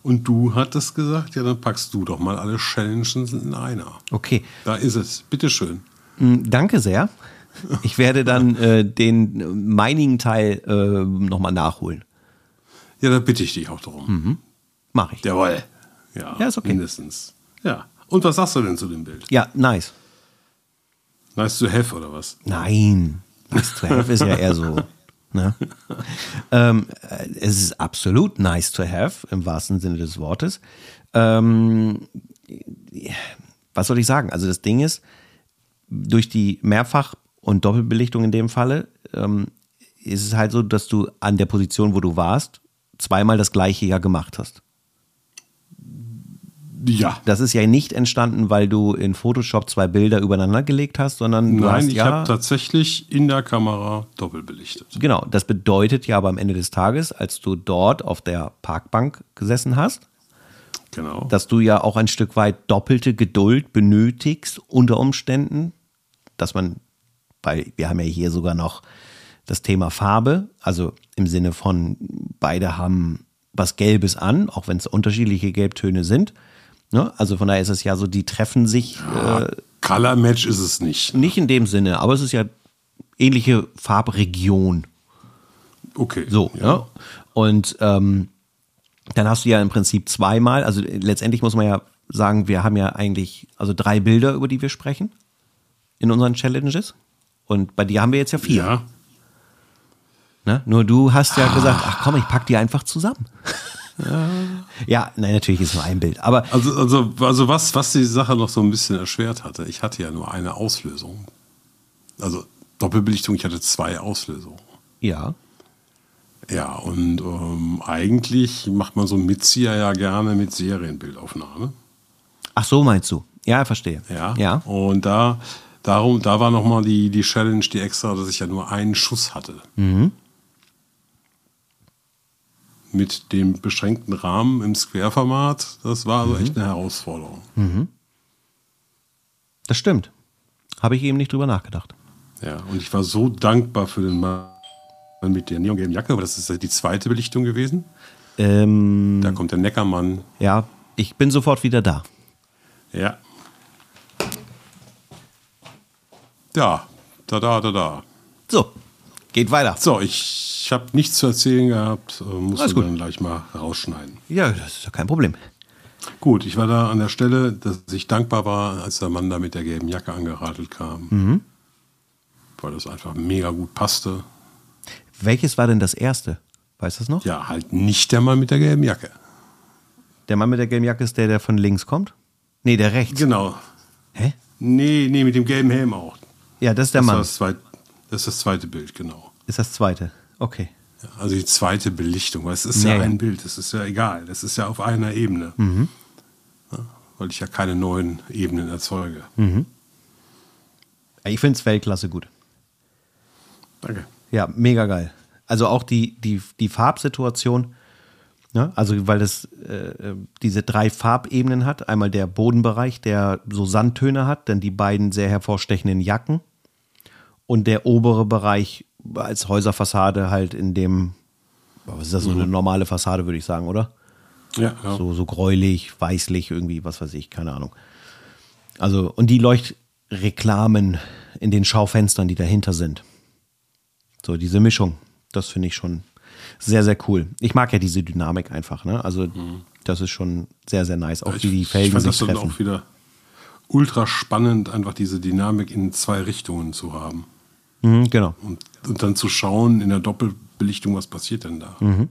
Und du hattest gesagt, ja, dann packst du doch mal alle Challenges in einer. Okay. Da ist es. Bitteschön. Mm, Danke sehr. Ich werde dann äh, den äh, meinigen Teil äh, nochmal nachholen. Ja, da bitte ich dich auch darum. Mache ich. Jawohl. Ja, Ja, ist okay. mindestens. Ja. Und was sagst du denn zu dem Bild? Ja, nice. Nice to have oder was? Nein. Nice to have ist ja eher so. Ne? ähm, äh, es ist absolut nice to have, im wahrsten Sinne des Wortes. Ähm, was soll ich sagen? Also das Ding ist, durch die Mehrfach- und Doppelbelichtung in dem Falle, ähm, ist es halt so, dass du an der Position, wo du warst, zweimal das gleiche ja gemacht hast. Ja. Das ist ja nicht entstanden, weil du in Photoshop zwei Bilder übereinander gelegt hast, sondern Nein, hast ich ja habe tatsächlich in der Kamera doppelbelichtet. Genau, das bedeutet ja aber am Ende des Tages, als du dort auf der Parkbank gesessen hast, Genau. dass du ja auch ein Stück weit doppelte Geduld benötigst unter Umständen, dass man, weil wir haben ja hier sogar noch das Thema Farbe, also im Sinne von beide haben was Gelbes an, auch wenn es unterschiedliche Gelbtöne sind. Ne? Also von daher ist es ja so, die treffen sich äh, Color Match ist es nicht. nicht in dem Sinne, aber es ist ja ähnliche Farbregion. Okay. So, ja. Und ähm, dann hast du ja im Prinzip zweimal, also letztendlich muss man ja sagen, wir haben ja eigentlich also drei Bilder, über die wir sprechen in unseren Challenges. Und bei dir haben wir jetzt ja vier. Ja. Ne? Nur du hast ja gesagt, ach komm, ich pack die einfach zusammen. Ja. nein, natürlich ist nur ein Bild. Aber Also, also, also was, was die Sache noch so ein bisschen erschwert hatte, ich hatte ja nur eine Auslösung. Also Doppelbelichtung, ich hatte zwei Auslösungen. ja, Ja, und ähm, eigentlich macht man so einen Mitzieher ja gerne mit Serienbildaufnahme. ach so meinst du. Ja, verstehe. Ja. Ja. Und da, darum, da war nochmal die, die Challenge, die extra, dass ich ja nur einen Schuss hatte. Mhm. Mit dem beschränkten Rahmen im Square-Format, das war Mhm. also echt eine Herausforderung. Das stimmt. Habe ich eben nicht drüber nachgedacht. Ja, und ich war so dankbar für den Mann mit der neongelben Jacke, aber das ist ja die zweite Belichtung gewesen. Ähm, Da kommt der Neckermann. ja, ich bin sofort wieder da. Ja. Ja, da, da, da, da. So, geht weiter. So, ich habe nichts zu erzählen gehabt, äh, musste Alles gut. dann gleich mal rausschneiden. Ja, das ist ja kein Problem. Gut, ich war da an der Stelle, dass ich dankbar war, als der Mann da mit der gelben Jacke angeradelt kam. Mhm. Weil das einfach mega gut passte. Welches war denn das erste? Weißt du das noch? Ja, halt nicht der Mann mit der gelben Jacke. Der Mann mit der gelben Jacke ist der, der von links kommt? Nee, der rechts. Genau. Hä? Nee, nee, mit dem gelben Helm auch. Ja, das ist der Das, Mann. das, zweit, das ist das zweite Bild, genau. Ist das zweite. Okay. Also die zweite Belichtung, weil es ist Ja, ja, ein Bild, es ist ja egal, das ist ja auf einer Ebene. Mhm. Ja, weil ich ja keine neuen Ebenen erzeuge. Mhm. Ich finde es Weltklasse gut. Danke. Ja, mega geil. Also auch die, die, die Farbsituation, ne? also weil das äh, diese drei Farbebenen hat. Einmal der Bodenbereich, der so Sandtöne hat, dann die beiden sehr hervorstechenden Jacken und der obere Bereich als Häuserfassade halt in dem, was ist das, so eine normale Fassade, würde ich sagen, oder? Ja, ja. So, so gräulich, weißlich, irgendwie, was weiß ich, keine Ahnung. Also, und die Leuchtreklamen in den Schaufenstern, die dahinter sind. So, diese Mischung, das finde ich schon sehr, sehr cool. Ich mag ja diese Dynamik einfach, ne? Also, das ist schon sehr, sehr nice. Auch ich, wie die ich Felgen fand sich das dann treffen. auch wieder ultra spannend, einfach diese Dynamik in zwei Richtungen zu haben. Mhm, genau. Und, und dann zu schauen in der Doppelbelichtung, was passiert denn da. Mhm.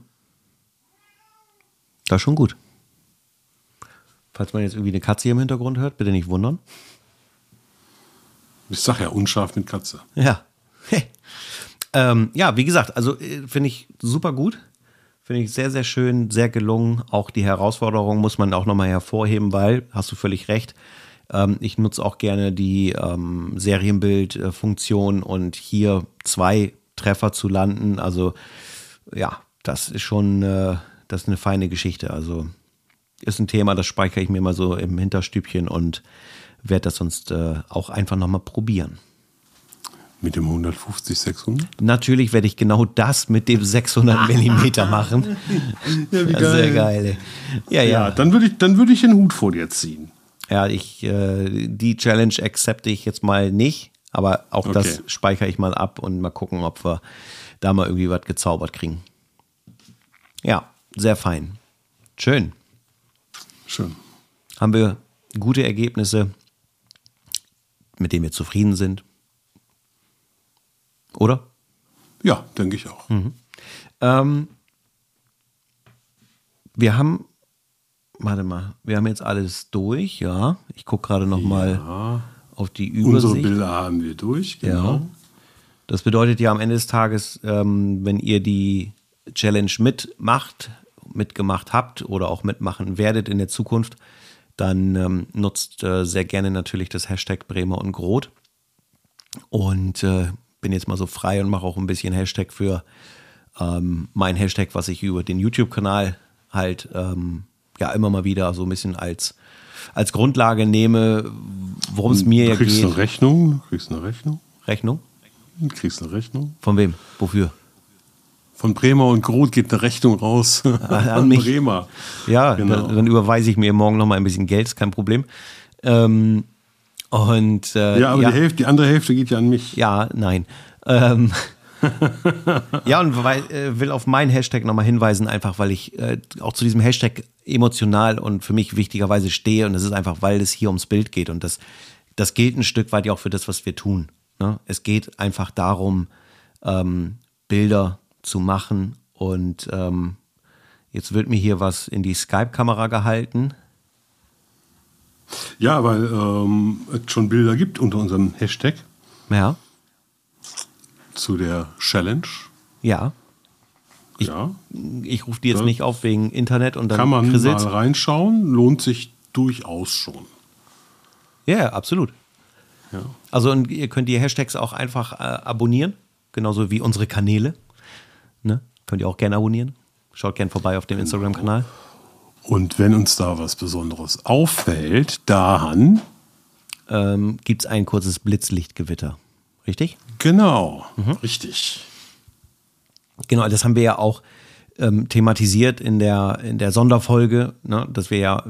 Das ist schon gut. Falls man jetzt irgendwie eine Katze hier im Hintergrund hört, bitte nicht wundern. Ich sag ja, unscharf mit Katze. Ja. ähm, ja, wie gesagt, also äh, finde ich super gut. Finde ich sehr, sehr schön, sehr gelungen. Auch die Herausforderung muss man auch nochmal hervorheben, weil, hast du völlig recht, ähm, ich nutze auch gerne die ähm, Serienbild-Funktion und hier zwei Treffer zu landen. Also ja, das ist schon äh, das ist eine feine Geschichte. Also ist ein Thema, das speichere ich mir mal so im Hinterstübchen und werde das sonst äh, auch einfach nochmal probieren. Mit dem 150, 600? Natürlich werde ich genau das mit dem 600 Millimeter machen. Ja, wie Sehr geil. Ja, Ja, ja. dann würde ich, dann würde ich den Hut vor dir ziehen. Ja, ich, äh, die Challenge accepte ich jetzt mal nicht, aber auch das Okay. speichere ich mal ab und mal gucken, ob wir da mal irgendwie was gezaubert kriegen. Ja, sehr fein. Schön. Schön. Haben wir gute Ergebnisse, mit denen wir zufrieden sind? Oder? Ja, denke ich auch. Ähm, wir haben, warte mal, wir haben jetzt alles durch, ja. Ich gucke gerade noch mal Ja. auf die Unsere Übersicht. Bilder haben wir durch, genau. Ja. Das bedeutet ja am Ende des Tages, ähm, wenn ihr die Challenge mitmacht, mitgemacht habt oder auch mitmachen werdet in der Zukunft, dann ähm, nutzt äh, sehr gerne natürlich das Hashtag Bremer und Groth. Und äh, bin jetzt mal so frei und mache auch ein bisschen Hashtag für ähm, mein Hashtag, was ich über den YouTube-Kanal halt ähm, ja immer mal wieder so ein bisschen als, als Grundlage nehme, worum es mir Du ja kriegst geht. eine Rechnung, du kriegst eine Rechnung, Rechnung? du kriegst eine Rechnung. Von wem? Wofür? Von Bremer und Groth geht eine Rechnung raus an, mich. Bremer. Ja, Genau. dann, dann überweise ich mir morgen noch mal ein bisschen Geld, ist kein Problem. Ähm, und äh, Ja, aber ja, Die, Hälfte, die andere Hälfte geht ja an mich. ja, nein. Ähm, ja, und weil, äh, will auf meinen Hashtag nochmal hinweisen, einfach weil ich äh, auch zu diesem Hashtag emotional und für mich wichtigerweise stehe. Und das ist einfach, weil es hier ums Bild geht. Und das, das gilt ein Stück weit ja auch für das, was wir tun. Ne? Es geht einfach darum, ähm, Bilder zu machen und ähm, jetzt wird mir hier was in die Skype-Kamera gehalten. Ja, weil ähm, es schon Bilder gibt unter unserem Hashtag Ja, zu der Challenge. ja. ja, Ich rufe die jetzt Ja. nicht auf wegen Internet und dann kann man krisselt's. mal reinschauen, lohnt sich durchaus schon. Ja, absolut. Ja. Also und ihr könnt die Hashtags auch einfach äh, abonnieren, genauso wie unsere Kanäle. Ne? Könnt ihr auch gerne abonnieren. Schaut gerne vorbei auf dem Instagram-Kanal. Und wenn uns da was Besonderes auffällt, dann, Ähm, Gibt es ein kurzes Blitzlichtgewitter. Richtig? Genau, richtig. Genau, das haben wir ja auch ähm, thematisiert in der, in der Sonderfolge, ne? dass wir ja,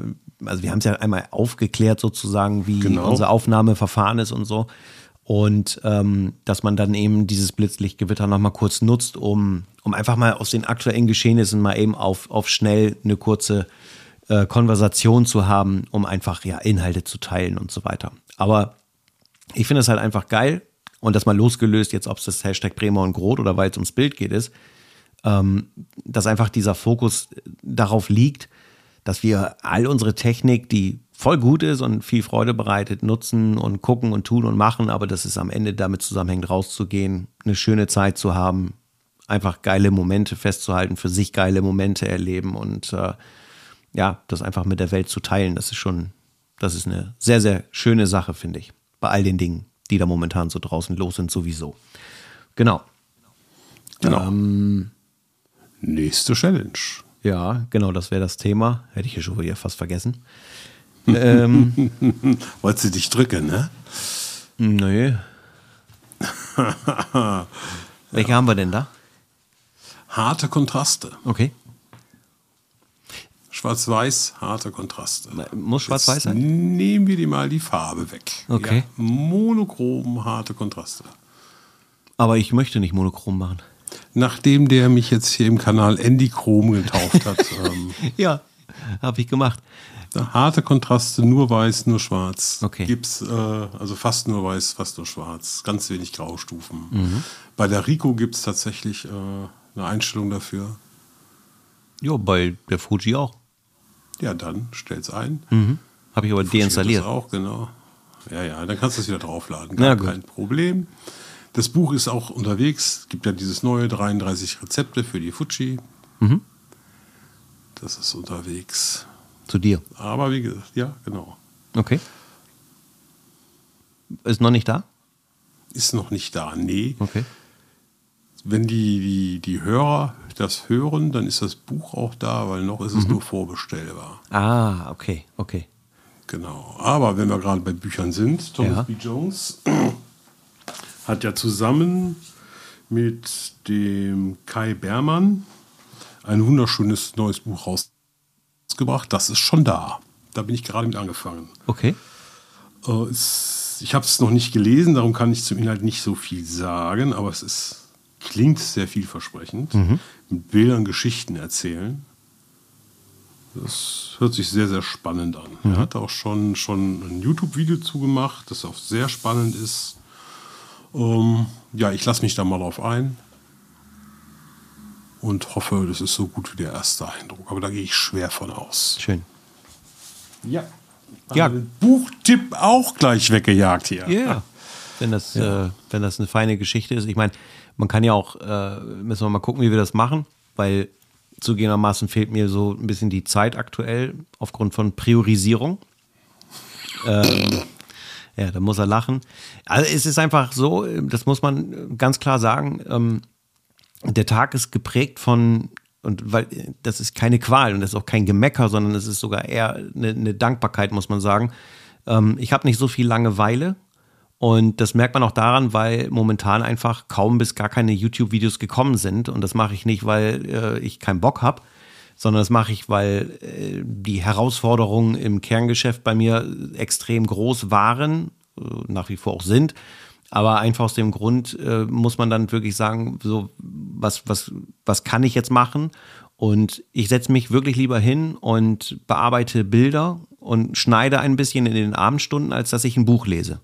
also wir haben es ja einmal aufgeklärt sozusagen, wie Genau. unser Aufnahmeverfahren ist und so. Und ähm, dass man dann eben dieses Blitzlichtgewitter nochmal kurz nutzt, um, um einfach mal aus den aktuellen Geschehnissen mal eben auf, auf schnell eine kurze äh, Konversation zu haben, um einfach ja Inhalte zu teilen und so weiter. Aber ich finde es halt einfach geil und das mal losgelöst, jetzt ob es das Hashtag Bremer und Groth oder weil es ums Bild geht, ist, ähm, dass einfach dieser Fokus darauf liegt, dass wir all unsere Technik, die voll gut ist und viel Freude bereitet, nutzen und gucken und tun und machen, aber dass es am Ende damit zusammenhängt, rauszugehen, eine schöne Zeit zu haben, einfach geile Momente festzuhalten, für sich geile Momente erleben und äh, ja, das einfach mit der Welt zu teilen, das ist schon, das ist eine sehr, sehr schöne Sache, finde ich. Bei all den Dingen, die da momentan so draußen los sind, sowieso. Genau. Genau. Nächste Challenge. Ja, genau, das wäre das Thema. Hätte ich ja schon wieder fast vergessen. ähm, Wolltest du dich drücken, ne? nö. Welche haben wir denn da? Harte Kontraste. Okay. Schwarz-Weiß, harte Kontraste. Muss schwarz-weiß sein? Nehmen wir dir mal die Farbe weg. Okay. Ja, monochrom, harte Kontraste. Aber ich möchte nicht monochrom machen. Nachdem der mich jetzt hier im Kanal Andy Chrom getauft hat, ähm, Ja, habe ich gemacht. harte Kontraste, nur weiß, nur schwarz. Okay. Gibt's, äh, also fast nur weiß, fast nur schwarz. Ganz wenig Graustufen. Mhm. Bei der Rico gibt es tatsächlich äh, eine Einstellung dafür. Ja, bei der Fuji auch. Ja, dann stell's ein. Habe ich aber deinstalliert. Das auch, genau. Ja, ja, dann kannst du es wieder draufladen. Na Gar gut. kein Problem. Das Buch ist auch unterwegs. Es gibt ja dieses neue 33 Rezepte für die Fuji. Mhm. Das ist unterwegs. Zu dir. Aber wie gesagt, ja, genau. Okay. Ist noch nicht da? Ist noch nicht da. Nee. Okay. Wenn die, die, die Hörer das hören, dann ist das Buch auch da, weil noch ist es Mhm. nur vorbestellbar. Ah, okay, okay. Genau. Aber wenn wir gerade bei Büchern sind, Thomas Ja. B. Jones hat ja zusammen mit dem Kai Bermann ein wunderschönes neues Buch rausgebracht. Das ist schon da. Da bin ich gerade mit angefangen. Okay. Äh, es, ich habe es noch nicht gelesen, darum kann ich zum Inhalt nicht so viel sagen, aber es ist, klingt sehr vielversprechend. Mit Bildern Geschichten erzählen. Das hört sich sehr, sehr spannend an. Er hat auch schon, schon ein YouTube-Video zugemacht, das auch sehr spannend ist. Ähm, ja, ich lasse mich da mal drauf ein und hoffe, das ist so gut wie der erste Eindruck. Aber da gehe ich schwer von aus. Schön. Ja. Ja. Buchtipp auch gleich weggejagt hier. Ja. Wenn das, Äh, wenn das eine feine Geschichte ist. Ich meine, man kann ja auch, äh, müssen wir mal gucken, wie wir das machen, weil zugegebenermaßen fehlt mir so ein bisschen die Zeit aktuell aufgrund von Priorisierung. Ähm, ja, da muss er lachen. Also es ist einfach so, das muss man ganz klar sagen, ähm, der Tag ist geprägt von, und weil das ist keine Qual und das ist auch kein Gemecker, sondern es ist sogar eher eine, eine Dankbarkeit, muss man sagen. Ähm, ich habe nicht so viel Langeweile und das merkt man auch daran, weil momentan einfach kaum bis gar keine YouTube-Videos gekommen sind. Und das mache ich nicht, weil äh, ich keinen Bock habe, sondern das mache ich, weil äh, die Herausforderungen im Kerngeschäft bei mir extrem groß waren, äh, nach wie vor auch sind. Aber einfach aus dem Grund äh, muss man dann wirklich sagen, so was, was, was kann ich jetzt machen? Und ich setze mich wirklich lieber hin und bearbeite Bilder und schneide ein bisschen in den Abendstunden, als dass ich ein Buch lese.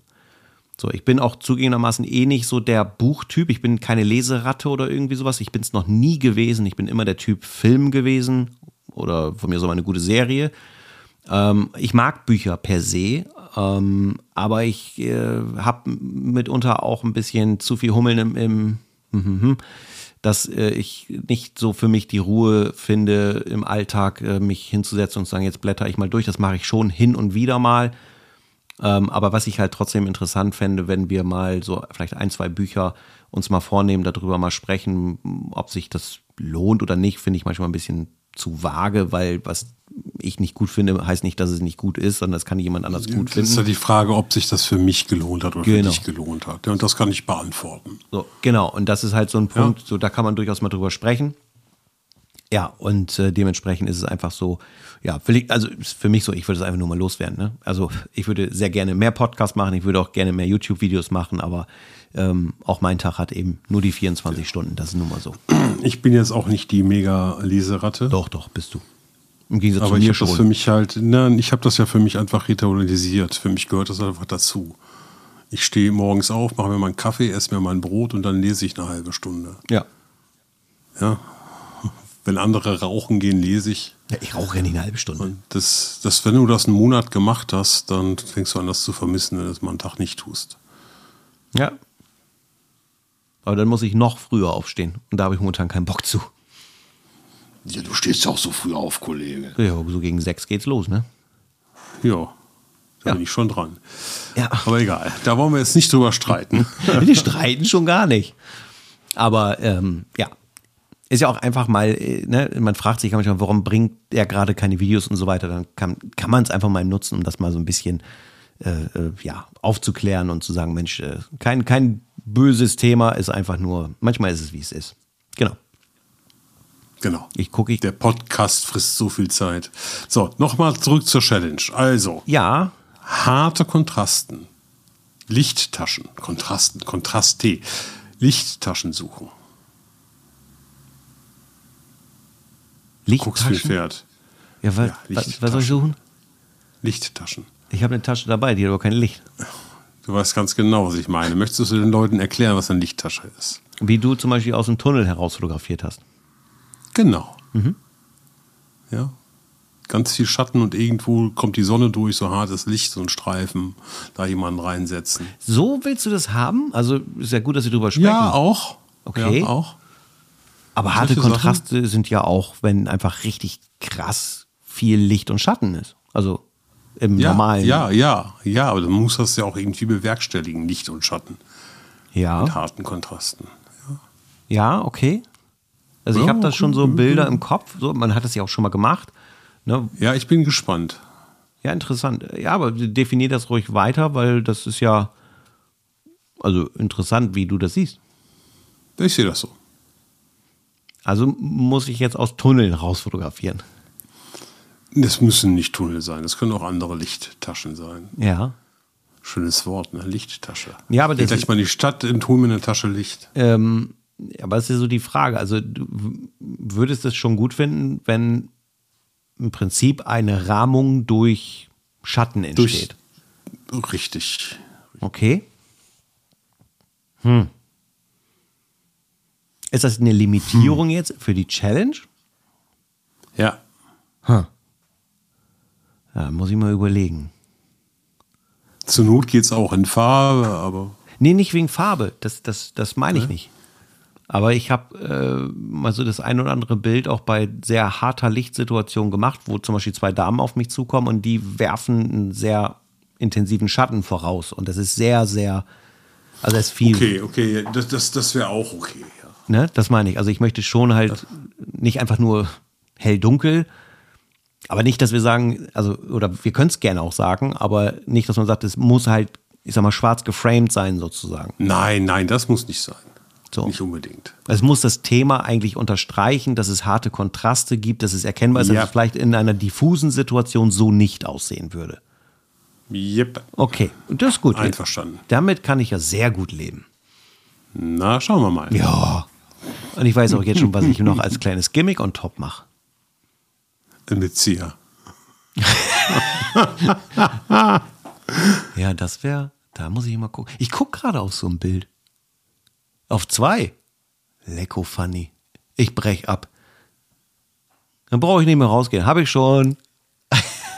So, ich bin auch zugegebenermaßen eh nicht so der Buchtyp. Ich bin keine Leseratte oder irgendwie sowas. Ich bin es noch nie gewesen. Ich bin immer der Typ Film gewesen oder von mir so eine gute Serie. Ähm, ich mag Bücher per se, ähm, aber ich äh, habe mitunter auch ein bisschen zu viel Hummeln im, im hm, hm, hm, dass äh, ich nicht so für mich die Ruhe finde, im Alltag äh, mich hinzusetzen und zu sagen, jetzt blätter ich mal durch. Das mache ich schon hin und wieder mal. Ähm, aber was ich halt trotzdem interessant fände, wenn wir mal so vielleicht ein, zwei Bücher uns mal vornehmen, darüber mal sprechen, ob sich das lohnt oder nicht, finde ich manchmal ein bisschen zu vage, weil was ich nicht gut finde, heißt nicht, dass es nicht gut ist, sondern das kann jemand anders gut finden. Das ist ja die Frage, ob sich das für mich gelohnt hat oder Genau. für dich gelohnt hat. Ja, Und das kann ich beantworten. So, genau. Und das ist halt so ein Punkt, so da kann man durchaus mal drüber sprechen. Ja, und äh, dementsprechend ist es einfach so, ja, ich, also für mich so, ich würde es einfach nur mal loswerden. Ne? Also ich würde sehr gerne mehr Podcasts machen, ich würde auch gerne mehr YouTube-Videos machen, aber ähm, auch mein Tag hat eben nur die 24 Stunden, das ist nun mal so. Ich bin jetzt auch nicht die mega Leseratte. Doch, doch, bist du. Im Gegensatz Aber zu ich mir habe das für schon. mich halt, nein, ich habe das ja für mich einfach ritualisiert. Für mich gehört das einfach dazu. Ich stehe morgens auf, mache mir meinen Kaffee, esse mir mein Brot und dann lese ich eine halbe Stunde. Ja. Ja. Wenn andere rauchen gehen, lese ich. ja. Ich rauche ja nicht eine halbe Stunde. Und das, das, wenn du das einen Monat gemacht hast, dann fängst du an, das zu vermissen, wenn du das mal einen Tag nicht tust. Ja. Aber dann muss ich noch früher aufstehen und da habe ich momentan keinen Bock zu. Ja, du stehst ja auch so früh auf, Kollege. Ja, so gegen sechs geht's los, ne? Ja. Da Ja. bin ich schon dran. Ja. Aber egal, da wollen wir jetzt nicht drüber streiten. Die streiten schon gar nicht. Aber ähm, ja, ist ja auch einfach mal, äh, ne, man fragt sich manchmal, warum bringt er gerade keine Videos und so weiter. Dann kann, kann man es einfach mal nutzen, um das mal so ein bisschen äh, äh, ja, aufzuklären und zu sagen, Mensch, äh, kein, kein böses Thema, ist einfach nur, manchmal ist es, wie es ist. Genau. Genau. Ich gucke, ich. Der Podcast frisst so viel Zeit. So, nochmal zurück zur Challenge. Also, Ja, harte Kontrasten. Lichttaschen. Kontrasten. Kontraste. Lichttaschen suchen. Guckst Lichttaschen. Pferd. Ja, wa, Ja, was, was soll ich suchen? Lichttaschen. Ich habe eine Tasche dabei, die hat aber kein Licht. Du weißt ganz genau, was ich meine. Möchtest du den Leuten erklären, was eine Lichttasche ist? Wie du zum Beispiel aus dem Tunnel heraus fotografiert hast. Genau. Ja. Ganz viel Schatten und irgendwo kommt die Sonne durch, so hartes Licht, so ein Streifen, da jemanden reinsetzen. So willst du das haben? Also ist ja gut, dass wir drüber sprechen. Ja, auch. Okay. Ja, auch. Aber harte Kontraste sind ja auch, wenn einfach richtig krass viel Licht und Schatten ist. Also im Ja, normalen. ja, ja, ja, aber dann muss das ja auch irgendwie bewerkstelligen, Licht und Schatten mit Ja, harten Kontrasten. ja okay. Also ich Ja, habe das schon so Bilder im Kopf. So, man hat das ja auch schon mal gemacht. Ne? Ja, ich bin gespannt. Ja, interessant. Ja, aber definier das ruhig weiter, weil das ist ja also interessant, wie du das siehst. Ich sehe das so. Also muss ich jetzt aus Tunneln raus fotografieren. Das müssen nicht Tunnel sein, das können auch andere Lichttaschen sein. Ja. Schönes Wort, ne? Lichttasche. Ja, aber das gleich ist- mal in die Stadt und hol mir eine Tasche Licht. Ähm, aber es ist so die Frage. Also, du würdest es schon gut finden, wenn im Prinzip eine Rahmung durch Schatten Durch- entsteht? Richtig. Okay. Hm. Ist das eine Limitierung jetzt für die Challenge? Ja. Ja, muss ich mal überlegen. Zur Not geht es auch in Farbe, aber Nee, nicht wegen Farbe. Das, das, das meine ich nicht. Aber ich habe äh, mal so das ein oder andere Bild auch bei sehr harter Lichtsituation gemacht, wo zum Beispiel zwei Damen auf mich zukommen und die werfen einen sehr intensiven Schatten voraus. Und das ist sehr, sehr, also es ist viel. okay, okay, das, das, das wäre auch okay. Ne? Das meine ich. Also ich möchte schon halt nicht einfach nur hell-dunkel, aber nicht, dass wir sagen, also, oder wir können es gerne auch sagen, aber nicht, dass man sagt, es muss halt, ich sag mal, schwarz geframed sein sozusagen. Nein, nein, das muss nicht sein. So. Nicht unbedingt. Es muss das Thema eigentlich unterstreichen, dass es harte Kontraste gibt, dass es erkennbar ist, Ja. dass es vielleicht in einer diffusen Situation so nicht aussehen würde. Yep. Okay, das ist gut. Einverstanden. Damit kann ich ja sehr gut leben. Na, schauen wir mal. Ja. Und ich weiß auch jetzt schon, was ich noch als kleines Gimmick on top mache. Ein Bezieher. Ja, das wäre Da muss ich mal gucken. Ich gucke gerade auf so ein Bild. Auf zwei. Lecko funny. Ich brech ab. Dann brauche ich nicht mehr rausgehen. Habe ich schon.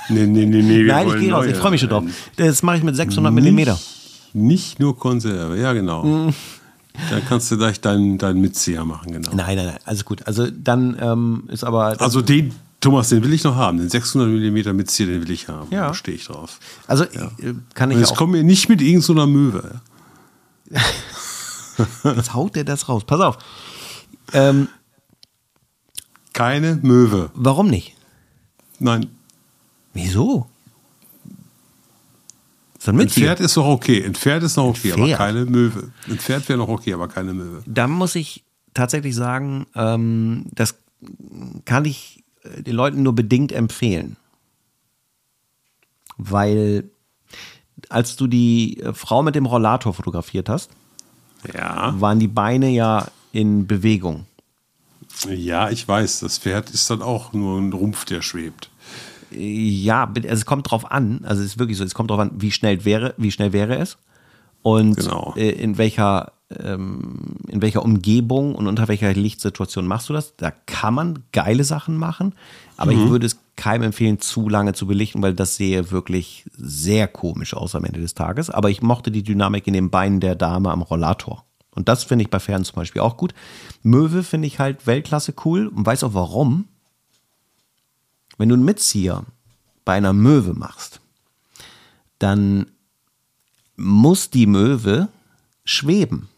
Nee, nee, nee, nee. Nein, ich gehe raus. Ich freue mich schon drauf. Das mache ich mit 600 Nicht- Millimeter. Nicht nur Konserve, ja genau. Mhm. Da kannst du gleich deinen, deinen Mitzieher machen, genau. Nein, nein, nein. Also gut. Also dann ähm, ist aber. Also den, Thomas, den will ich noch haben. Den 600 mm Mitzieher, den will ich haben. Ja. Da stehe ich drauf. Also äh, kann Und ich jetzt auch. kommen wir nicht mit irgendeiner Möwe. Jetzt haut der das raus. Pass auf. Ähm, Keine Möwe. warum nicht? Nein, Wieso? So ein ein. Pferd ist doch okay. Ein Pferd ist noch okay, aber keine Möwe. Ein Pferd wäre noch okay, aber keine Möwe. Da muss ich tatsächlich sagen, ähm, das kann ich äh, den Leuten nur bedingt empfehlen. Weil als du die äh, Frau mit dem Rollator fotografiert hast, Ja. waren die Beine ja in Bewegung. Ja, ich weiß. Das Pferd ist dann auch nur ein Rumpf, der schwebt. Ja, also es kommt drauf an, also es ist wirklich so, es kommt drauf an, wie schnell wäre, wie schnell wäre es und Genau. äh, in welcher ähm, in welcher Umgebung und unter welcher Lichtsituation machst du das? Da kann man geile Sachen machen, aber ich würde es keinem empfehlen, zu lange zu belichten, weil das sehe wirklich sehr komisch aus am Ende des Tages. Aber ich mochte die Dynamik in den Beinen der Dame am Rollator. Und das finde ich bei Pferden zum Beispiel auch gut. Möwe finde ich halt Weltklasse cool und weiß auch warum. Wenn du einen Mitzieher bei einer Möwe machst, dann muss die Möwe schweben.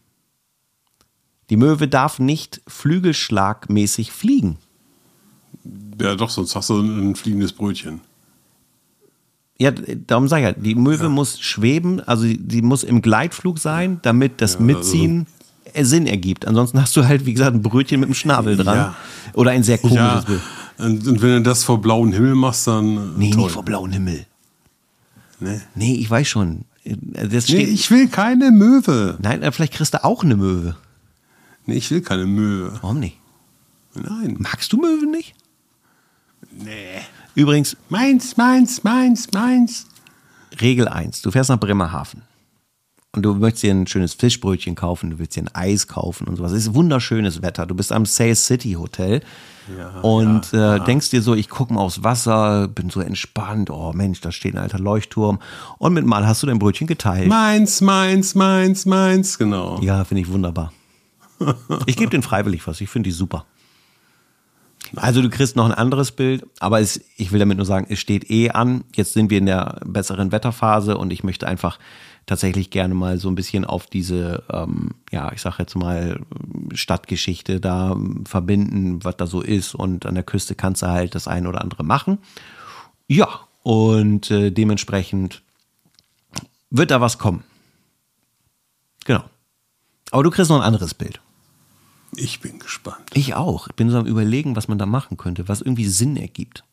Die Möwe darf nicht flügelschlagmäßig fliegen. Ja, doch, sonst hast du ein fliegendes Brötchen. Ja, darum sage ich halt, die Möwe muss schweben, also die muss im Gleitflug sein, damit das Ja, Mitziehen Sinn ergibt. Ansonsten hast du halt, wie gesagt, ein Brötchen mit einem Schnabel dran. Ja. Oder ein sehr komisches Ja, Bild. Und, und wenn du das vor blauem Himmel machst, dann. äh, Nee, toll. nicht vor blauem Himmel. Nee. Nee, ich weiß schon. Das nee, steht, ich will keine Möwe. Nein, vielleicht kriegst du auch eine Möwe. Nee, ich will keine Möwe. Warum nicht? Nein. Magst du Möwen nicht? Nee. Übrigens, Meins, meins, meins, meins. Regel 1. Du fährst nach Bremerhaven. Und du möchtest dir ein schönes Fischbrötchen kaufen, du willst dir ein Eis kaufen und sowas. Es ist wunderschönes Wetter. Du bist am Sales City Hotel und äh, denkst dir so, ich gucke mal aufs Wasser, bin so entspannt. Oh Mensch, da steht ein alter Leuchtturm. Und mit mal hast du dein Brötchen geteilt. Meins, meins, meins, meins, genau. Ja, finde ich wunderbar. Ich gebe den freiwillig was. Ich finde die super. Also du kriegst noch ein anderes Bild, aber es, ich will damit nur sagen, es steht eh an. Jetzt sind wir in der besseren Wetterphase und ich möchte einfach tatsächlich gerne mal so ein bisschen auf diese, ähm, ja, ich sage jetzt mal Stadtgeschichte da ähm, verbinden, was da so ist. Und an der Küste kannst du halt das ein oder andere machen. Ja, und äh, dementsprechend wird da was kommen. Genau. Aber du kriegst noch ein anderes Bild. Ich bin gespannt. Ich auch. Ich bin so am überlegen, was man da machen könnte, was irgendwie Sinn ergibt.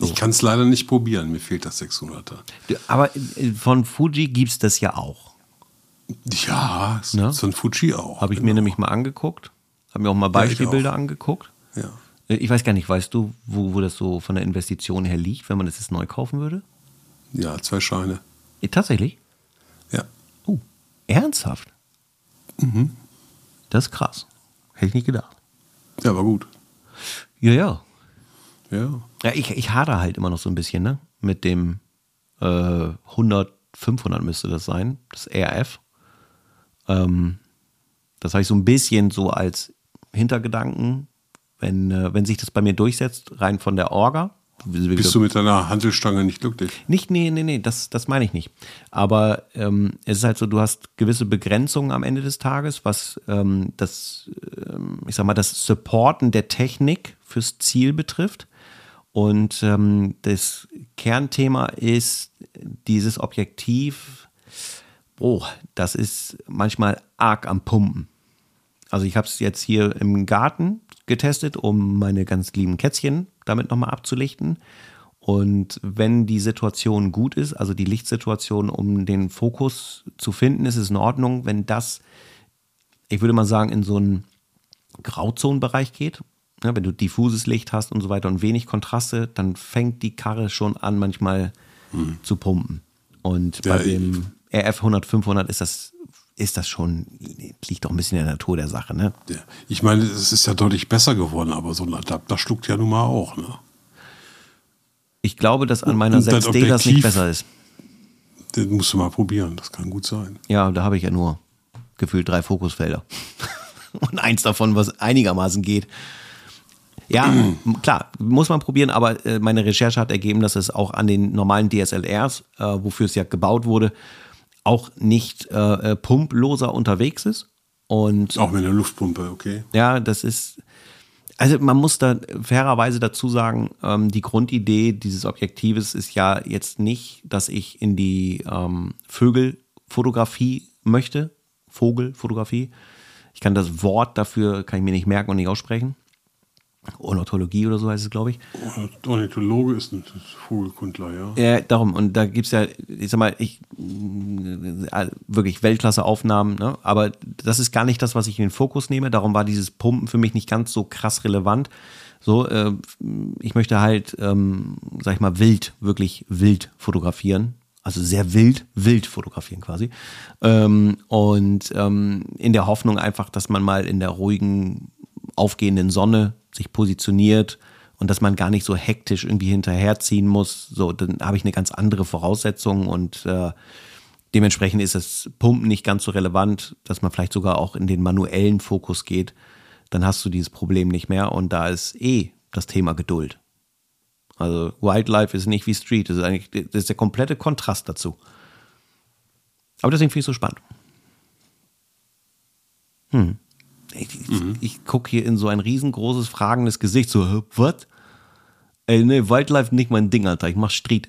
Ich kann es leider nicht probieren, mir fehlt das 600er. Du, Aber äh, von Fuji gibt's das ja auch. Ja, Ne? so ein Fuji auch. Habe ich mir nämlich mal angeguckt. Habe mir auch mal Genau. Ja, Beispielbilder auch. angeguckt. Ja. Äh, Ich weiß gar nicht, weißt du, wo, wo das so von der Investition her liegt, wenn man das jetzt neu kaufen würde? ja, zwei Scheine. Äh, tatsächlich? Ja. Oh, ernsthaft? Mhm. Das ist krass. Hätte ich nicht gedacht. Ja, aber gut. Ja, ja. Ja. Ja, ich, ich hader halt immer noch so ein bisschen, ne? Mit dem äh, 100, 500 müsste das sein, das RF. Ähm, das habe ich so ein bisschen so als Hintergedanken, wenn, äh, wenn sich das bei mir durchsetzt, rein von der Orga. Bist du mit deiner Handelstange nicht glücklich? Nicht, nee, nee, nee, das, das meine ich nicht. Aber ähm, es ist halt so, du hast gewisse Begrenzungen am Ende des Tages, was ähm, das, ähm, ich sag mal, das Supporten der Technik fürs Ziel betrifft. Und ähm, das Kernthema ist dieses Objektiv, oh, das ist manchmal arg am Pumpen. Also ich habe es jetzt hier im Garten getestet, um meine ganz lieben Kätzchen damit nochmal abzulichten. Und wenn die Situation gut ist, also die Lichtsituation, um den Fokus zu finden, ist es in Ordnung. Wenn das, ich würde mal sagen, in so einen Grauzonenbereich geht, ja, wenn du diffuses Licht hast und so weiter und wenig Kontraste, dann fängt die Karre schon an, manchmal zu pumpen. Und Ja, bei dem RF 100 500 ist das, ist das schon, liegt doch ein bisschen in der Natur der Sache, ne? Ja. Ich meine, es ist ja deutlich besser geworden, aber so ein Adapter schluckt ja nun mal auch. Ne? Ich glaube, dass an meiner Und das 6D das nicht besser ist. Den musst du mal probieren, das kann gut sein. Ja, da habe ich ja nur gefühlt drei Fokusfelder. Und eins davon, was einigermaßen geht. Ja, klar, muss man probieren, aber äh, meine Recherche hat ergeben, dass es auch an den normalen DSLRs, äh, wofür es ja gebaut wurde, auch nicht äh, äh, pumploser unterwegs ist. Und Auch mit einer Luftpumpe, okay. ja, das ist. Also man muss da fairerweise dazu sagen, ähm, die Grundidee dieses Objektives ist ja jetzt nicht, dass ich in die ähm, Vögelfotografie möchte. Vogelfotografie. Ich kann das Wort dafür, kann ich mir nicht merken und nicht aussprechen. Ornithologie oder so heißt es, glaube ich. Ornithologe ist ein Vogelkundler, ja. Ja, darum. Und da gibt's ja, ich sag mal, ich wirklich Weltklasse-Aufnahmen, ne? aber das ist gar nicht das, was ich in den Fokus nehme. Darum war dieses Pumpen für mich nicht ganz so krass relevant. So, äh, ich möchte halt, ähm, sag ich mal, wild, wirklich wild fotografieren. Also sehr wild, wild fotografieren quasi. Ähm, und ähm, in der Hoffnung einfach, dass man mal in der ruhigen, aufgehenden Sonne sich positioniert und dass man gar nicht so hektisch irgendwie hinterherziehen muss. So, dann habe ich eine ganz andere Voraussetzung und äh, dementsprechend ist das Pumpen nicht ganz so relevant, dass man vielleicht sogar auch in den manuellen Fokus geht. Dann hast du dieses Problem nicht mehr und da ist eh das Thema Geduld. Also Wildlife ist nicht wie Street, das ist eigentlich das ist der komplette Kontrast dazu. Aber deswegen finde ich es so spannend. Hm. Ich, ich, ich gucke hier in so ein riesengroßes, fragendes Gesicht, so, "Hä, was? Ey, nee, Wildlife nicht mein Ding, Alter, ich mach Street.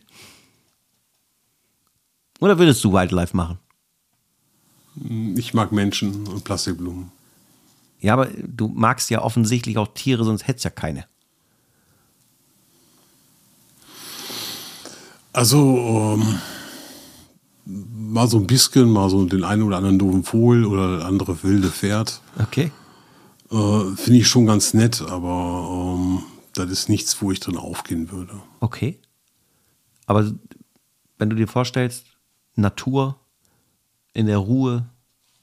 Oder würdest du Wildlife machen? Ich mag Menschen und Plastikblumen. Ja, aber du magst ja offensichtlich auch Tiere, sonst hättest ja keine. Also, ähm, mal so ein bisschen, mal so den einen oder anderen doofen Vogel oder andere wilde Pferd. Okay. Äh, Finde ich schon ganz nett, aber ähm, das ist nichts, wo ich drin aufgehen würde. Okay. Aber wenn du dir vorstellst, Natur in der Ruhe,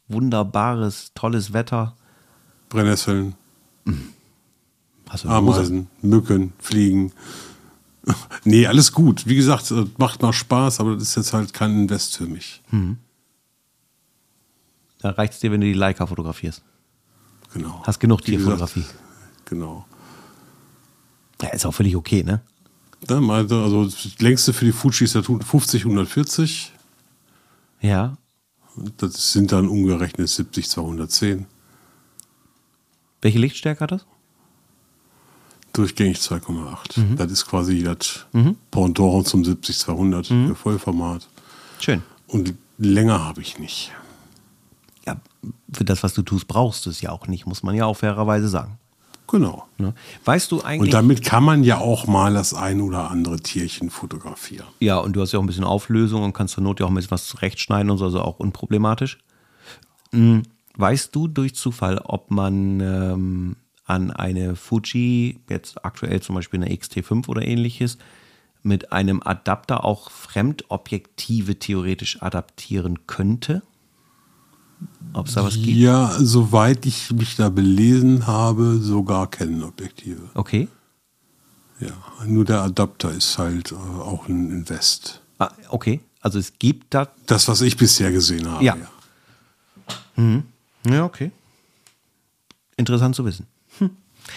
wunderbares, tolles Wetter. Brennnesseln, Hose? Ameisen, Mücken, Fliegen. nee, alles gut. Wie gesagt, äh, macht mal Spaß, aber das ist jetzt halt kein Invest für mich. Da reicht es dir, wenn du die Leica fotografierst. Genau. Hast genug Tierfotografie. Genau. Ja, ist auch völlig okay, ne? Da meinte, also das längste für die Fuji ist der 50 140. Ja. Das sind dann umgerechnet 70 210. Welche Lichtstärke hat das? Durchgängig 2,8. Mhm. Das ist quasi das Pendant zum 70 200 Mhm. für Vollformat. Schön. Und länger habe ich nicht. Ja, für das, was du tust, brauchst du es ja auch nicht, muss man ja auch fairerweise sagen. Genau. Ne? Weißt du eigentlich. Und damit kann man ja auch mal das ein oder andere Tierchen fotografieren. Ja, und du hast ja auch ein bisschen Auflösung und kannst zur Not ja auch ein bisschen was zurechtschneiden und so, also auch unproblematisch. Hm, Weißt du durch Zufall, ob man ähm, an eine Fuji, jetzt aktuell zum Beispiel eine XT5 oder ähnliches, mit einem Adapter auch Fremdobjektive theoretisch adaptieren könnte? Ob es da was gibt? Ja, soweit ich mich da belesen habe, sogar Canon-Objektive. Okay. Ja, nur der Adapter ist halt äh, auch ein Invest. Ah, okay. Also es gibt da. Das, was ich bisher gesehen habe. Ja. Ja, okay. Interessant zu wissen.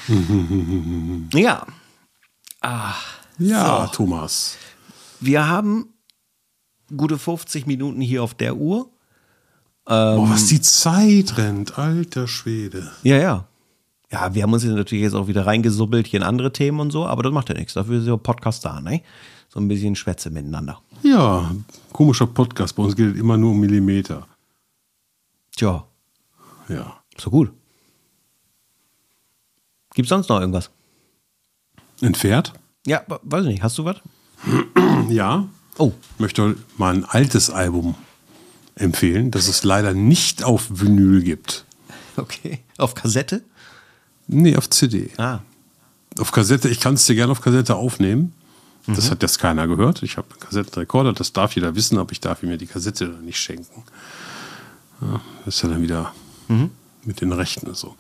Ja. Ja, Thomas. Wir haben gute 50 Minuten hier auf der Uhr. Boah, was die Zeit rennt, alter Schwede. Ja, ja. Ja, wir haben uns jetzt natürlich jetzt auch wieder reingesubbelt hier in andere Themen und so, aber das macht ja nichts. Dafür ist ja Podcast da, ne? So ein bisschen Schwätze miteinander. Ja, komischer Podcast. Bei uns geht es immer nur um Millimeter. Tja, Ja. so gut. Gibt's sonst noch irgendwas? Ein Pferd? Ja, we- weiß ich nicht. Hast du was? Ja. Oh, Ich möchte mal ein altes Album empfehlen, das es leider nicht auf Vinyl gibt. okay. Auf Kassette? Nee, auf CD. Ah, Auf Kassette, ich kann es dir gerne auf Kassette aufnehmen. Das hat jetzt keiner gehört. Ich habe einen Kassettenrekorder, das darf jeder wissen, aber ich darf ihm ja die Kassette nicht schenken. Ja, das ist ja dann wieder mit den Rechten und so.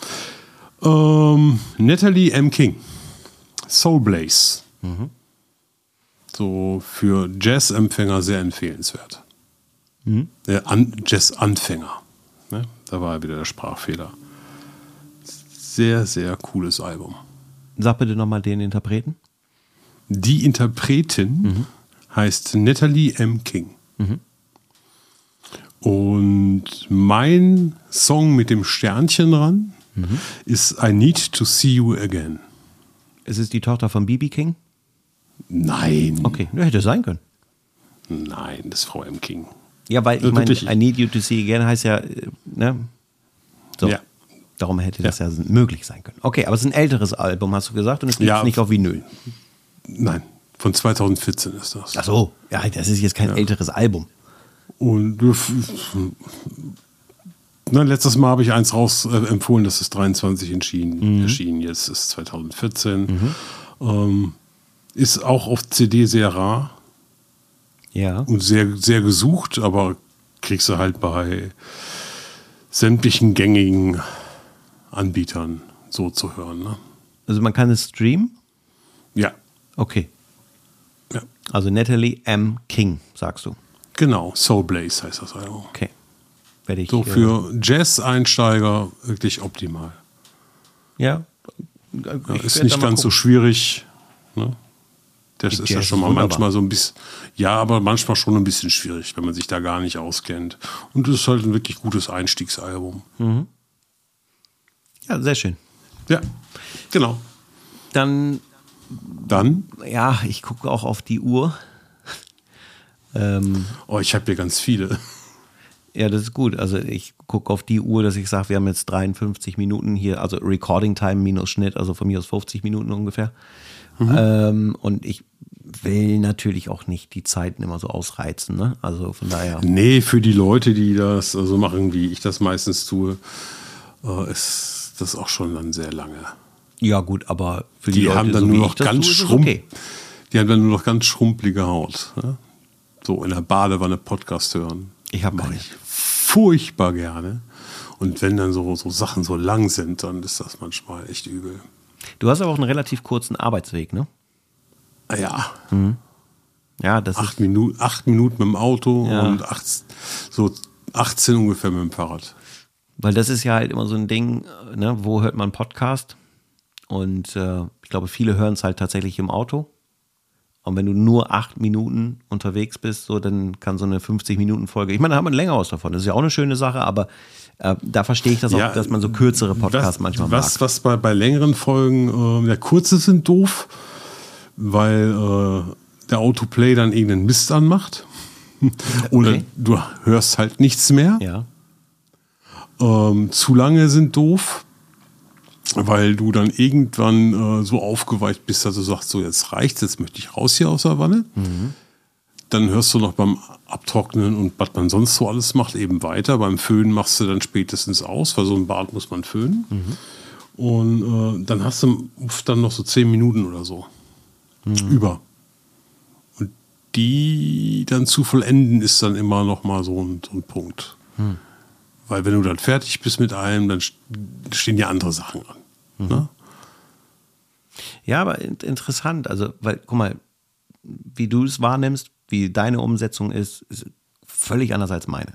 Ähm, Natalie M. King. Soul Blaze. So für Jazz-Empfänger sehr empfehlenswert. Äh, An Jazz-Anfänger. Ne? Da war wieder der Sprachfehler. Sehr, sehr cooles Album. Sag bitte nochmal den Interpreten. Die Interpretin heißt Natalie M. King. Und mein Song mit dem Sternchen dran ist I Need to See You Again. Es ist die Tochter von BB King. Nein. Okay, ja, hätte sein können. Nein, das ist Frau M. King. Ja, weil ich Ja, meine. I need you to see again heißt ja, äh, ne? So. Ja. Darum hätte das ja. möglich sein können. Okay, aber es ist ein älteres Album, hast du gesagt, und es gibt Ja. nicht auf Vinyl. Nein, von 2014 ist das. Ach so, ja, das ist jetzt kein älteres Album. Und na, letztes Mal habe ich eins raus äh, empfohlen, das ist 23 entschieden, erschienen, jetzt ist 2014. Ähm, ist auch auf CD sehr rar Ja. und sehr, sehr gesucht, aber kriegst du halt bei sämtlichen gängigen Anbietern so zu hören. Ne? Also man kann es streamen. Ja, Okay. ja, Also Natalie M. King, sagst du. genau. Soul Blaze heißt das Album. Okay. Werde ich. So äh, für Jazz-Einsteiger wirklich optimal. ja. Ja, ist nicht ganz so gucken. schwierig. Ne? Das Die ist ja Jazz schon ist mal wunderbar. manchmal so ein bisschen, ja, aber manchmal schon ein bisschen schwierig, wenn man sich da gar nicht auskennt. Und das ist halt ein wirklich gutes Einstiegsalbum. Ja, sehr schön. Ja, genau. Dann, Dann, ja, ich gucke auch auf die Uhr. ähm, oh, ich habe hier ganz viele. Ja, das ist gut. Also ich gucke auf die Uhr, dass ich sage, wir haben jetzt 53 Minuten hier, also Recording Time minus Schnitt, also von mir aus 50 Minuten ungefähr. Ähm, und ich will natürlich auch nicht die Zeiten immer so ausreizen. Ne? Also von daher. Nee, für die Leute, die das so also machen, wie ich das meistens tue, äh, ist das auch schon dann sehr lange. Ja gut, aber für die, Die, Leute, haben dann so nur noch das ganz schrumpf, okay. die haben dann nur noch ganz schrumpelige Haut. Ne? So in der Badewanne Podcast hören. Ich habe Mach keine. ich furchtbar gerne. Und wenn dann so, so Sachen so lang sind, dann ist das manchmal echt übel. Du hast aber auch einen relativ kurzen Arbeitsweg, ne? Ah Ja, Ja, das acht, ist. Minuten, acht Minuten mit dem Auto Ja. und acht, so 18 ungefähr mit dem Fahrrad. Weil das ist ja halt immer so ein Ding, ne? wo hört man Podcast? Und äh, ich glaube, viele hören es halt tatsächlich im Auto. Und wenn du nur acht Minuten unterwegs bist, so, dann kann so eine 50-Minuten-Folge, ich meine, da hat man länger was davon. Das ist ja auch eine schöne Sache, aber äh, da verstehe ich das auch, Ja, dass man so kürzere Podcasts was, manchmal was, mag. Was bei, bei längeren Folgen, äh, ja, kurze sind doof, weil äh, der Autoplay dann irgendeinen Mist anmacht. Oder Okay. du hörst halt nichts mehr. Ja. Ähm, zu lange sind doof, weil du dann irgendwann äh, so aufgeweicht bist, dass du sagst, so jetzt reicht's, jetzt möchte ich raus hier aus der Wanne. Dann hörst du noch beim Abtrocknen und was man sonst so alles macht, eben weiter. Beim Föhnen machst du dann spätestens aus, weil so ein Bad muss man föhnen. Und äh, dann hast du oft dann noch so zehn Minuten oder so über. Und die dann zu vollenden ist dann immer noch mal so ein, so ein Punkt. Weil wenn du dann fertig bist mit allem, dann st- stehen ja andere Sachen an. Ne? Ja, aber in- interessant. Also, weil, guck mal, wie du es wahrnimmst, wie deine Umsetzung ist, ist völlig anders als meine.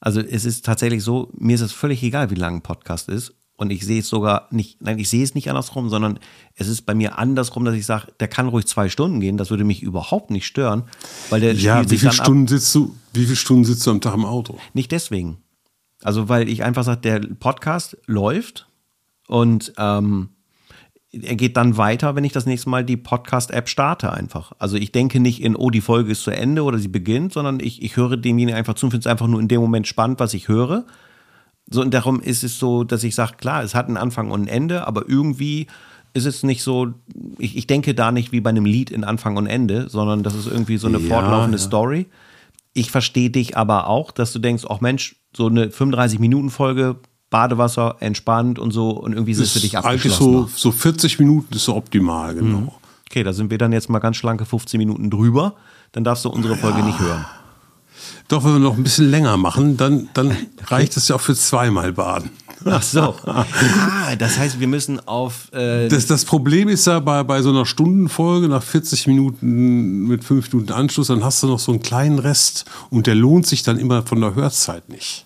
Also, es ist tatsächlich so, mir ist es völlig egal, wie lang ein Podcast ist. Und ich sehe es sogar nicht, nein, ich sehe es nicht andersrum, sondern es ist bei mir andersrum, dass ich sage, der kann ruhig zwei Stunden gehen, das würde mich überhaupt nicht stören, weil der Ja, wie viele dann ab. Stunden sitzt du, wie viele Stunden sitzt du am Tag im Auto? Nicht deswegen. Also, weil ich einfach sage, der Podcast läuft und ähm, er geht dann weiter, wenn ich das nächste Mal die Podcast-App starte einfach. Also ich denke nicht in, oh, die Folge ist zu Ende oder sie beginnt, sondern ich, ich höre demjenigen einfach zu und finde es einfach nur in dem Moment spannend, was ich höre. So, und darum ist es so, dass ich sage, klar, es hat einen Anfang und ein Ende, aber irgendwie ist es nicht so, ich, ich denke da nicht wie bei einem Lied in Anfang und Ende, sondern das ist irgendwie so eine Ja, fortlaufende ja. Story. Ich verstehe dich aber auch, dass du denkst, ach Mensch, so eine 35-Minuten-Folge, Badewasser, entspannt und so und irgendwie ist es für dich eigentlich abgeschlossen. so, so 40 Minuten ist so optimal, genau. Okay, da sind wir dann jetzt mal ganz schlanke 15 Minuten drüber. Dann darfst du unsere Folge nicht hören. Doch, wenn wir noch ein bisschen länger machen, dann, dann reicht es ja auch für zweimal baden. Ach so. Ah, das heißt, wir müssen auf. Äh Das, das Problem ist ja bei, bei so einer Stundenfolge nach 40 Minuten mit 5 Minuten Anschluss, dann hast du noch so einen kleinen Rest und der lohnt sich dann immer von der Hörzeit nicht.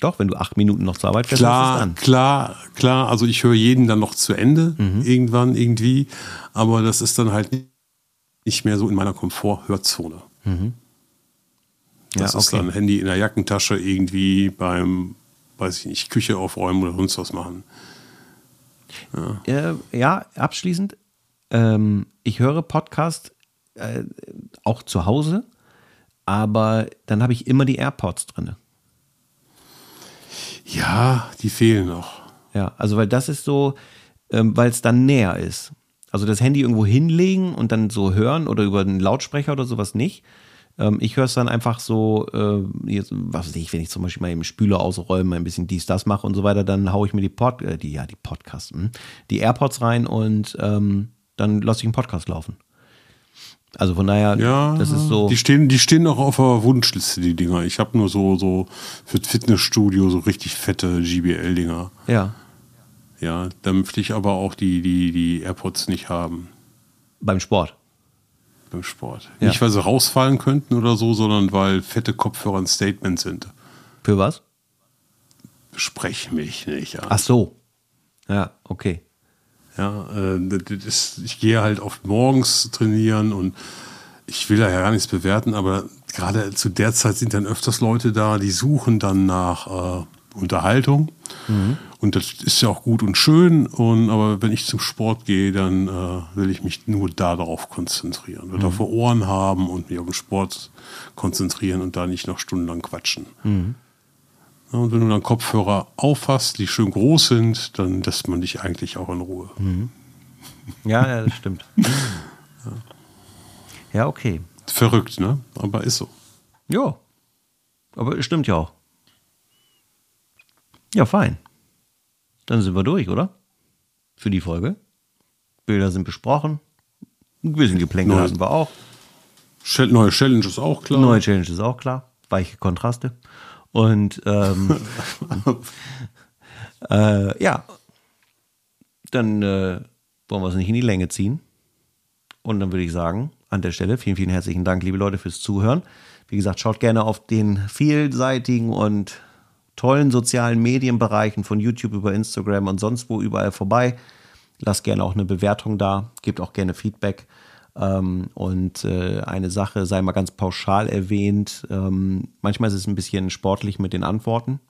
Doch, wenn du acht Minuten noch zur Arbeit fährst, ist Klar, dann. klar, klar. Also ich höre jeden dann noch zu Ende, irgendwann, irgendwie. Aber das ist dann halt nicht mehr so in meiner Komfort-Hörzone. Das Ja, ist okay. dann Handy in der Jackentasche irgendwie beim, weiß ich nicht, Küche aufräumen oder sonst was machen. Äh, ja, abschließend. Ähm, ich höre Podcast äh, auch zu Hause, aber dann habe ich immer die AirPods drin. Ja, die fehlen noch. Ja, also weil das ist so, ähm, weil es dann näher ist. Also das Handy irgendwo hinlegen und dann so hören oder über einen Lautsprecher oder sowas nicht. Ähm, ich höre es dann einfach so, äh, jetzt, was weiß ich, wenn ich zum Beispiel mal eben Spüler ausräume, ein bisschen dies, das mache und so weiter, dann haue ich mir die Pod, äh, die, ja, die Podcasts, hm, die AirPods rein und ähm, dann lasse ich einen Podcast laufen. Also von daher, Ja, das ist so. Die stehen, die stehen noch auf der Wunschliste, die Dinger. Ich habe nur so, so für das Fitnessstudio so richtig fette GBL-Dinger. ja, Ja, da möchte ich aber auch die, die, die AirPods nicht haben beim Sport. beim Sport. Ja. Nicht, weil sie rausfallen könnten oder so, sondern weil fette Kopfhörer ein Statement sind. Für was? Sprech mich nicht an. Ach so. Ja, okay. Ja, äh, ist, ich gehe halt oft morgens trainieren und ich will da ja gar nichts bewerten, aber gerade zu der Zeit sind dann öfters Leute da, die suchen dann nach äh, Unterhaltung. Und das ist ja auch gut und schön. Und, aber wenn ich zum Sport gehe, dann äh, will ich mich nur darauf konzentrieren. Will dafür Ohren haben und mich auf den Sport konzentrieren und da nicht noch stundenlang quatschen. Ja, und wenn du dann Kopfhörer aufhast, die schön groß sind, dann lässt man dich eigentlich auch in Ruhe. Ja, ja, das stimmt. ja, okay. Verrückt, ne? Aber ist so. Ja. Aber es stimmt ja auch. Ja, fein. Dann sind wir durch, oder? Für die Folge. Bilder sind besprochen. Ein bisschen Geplänkel hatten wir auch. Neue Challenge ist auch klar. Neue Challenge ist auch klar. Weiche Kontraste. Und ähm, äh, ja, dann äh, wollen wir es nicht in die Länge ziehen. Und dann würde ich sagen, an der Stelle vielen, vielen herzlichen Dank, liebe Leute, fürs Zuhören. Wie gesagt, schaut gerne auf den vielseitigen und tollen sozialen Medienbereichen von YouTube über Instagram und sonst wo überall vorbei. Lasst gerne auch eine Bewertung da, gebt auch gerne Feedback. Ähm, und äh, eine Sache sei mal ganz pauschal erwähnt. Ähm, manchmal ist es ein bisschen sportlich mit den Antworten.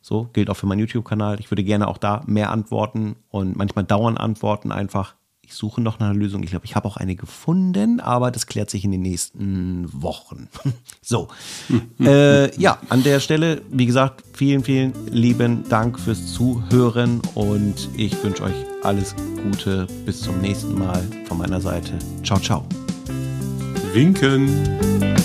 So, gilt auch für meinen YouTube-Kanal. Ich würde gerne auch da mehr antworten und manchmal dauern Antworten einfach. Ich suche noch nach einer Lösung. Ich glaube, ich habe auch eine gefunden, aber das klärt sich in den nächsten Wochen. so. äh, ja, an der Stelle, wie gesagt, vielen, vielen lieben Dank fürs Zuhören und ich wünsche euch alles Gute. Bis zum nächsten Mal von meiner Seite. Ciao, ciao. Winken.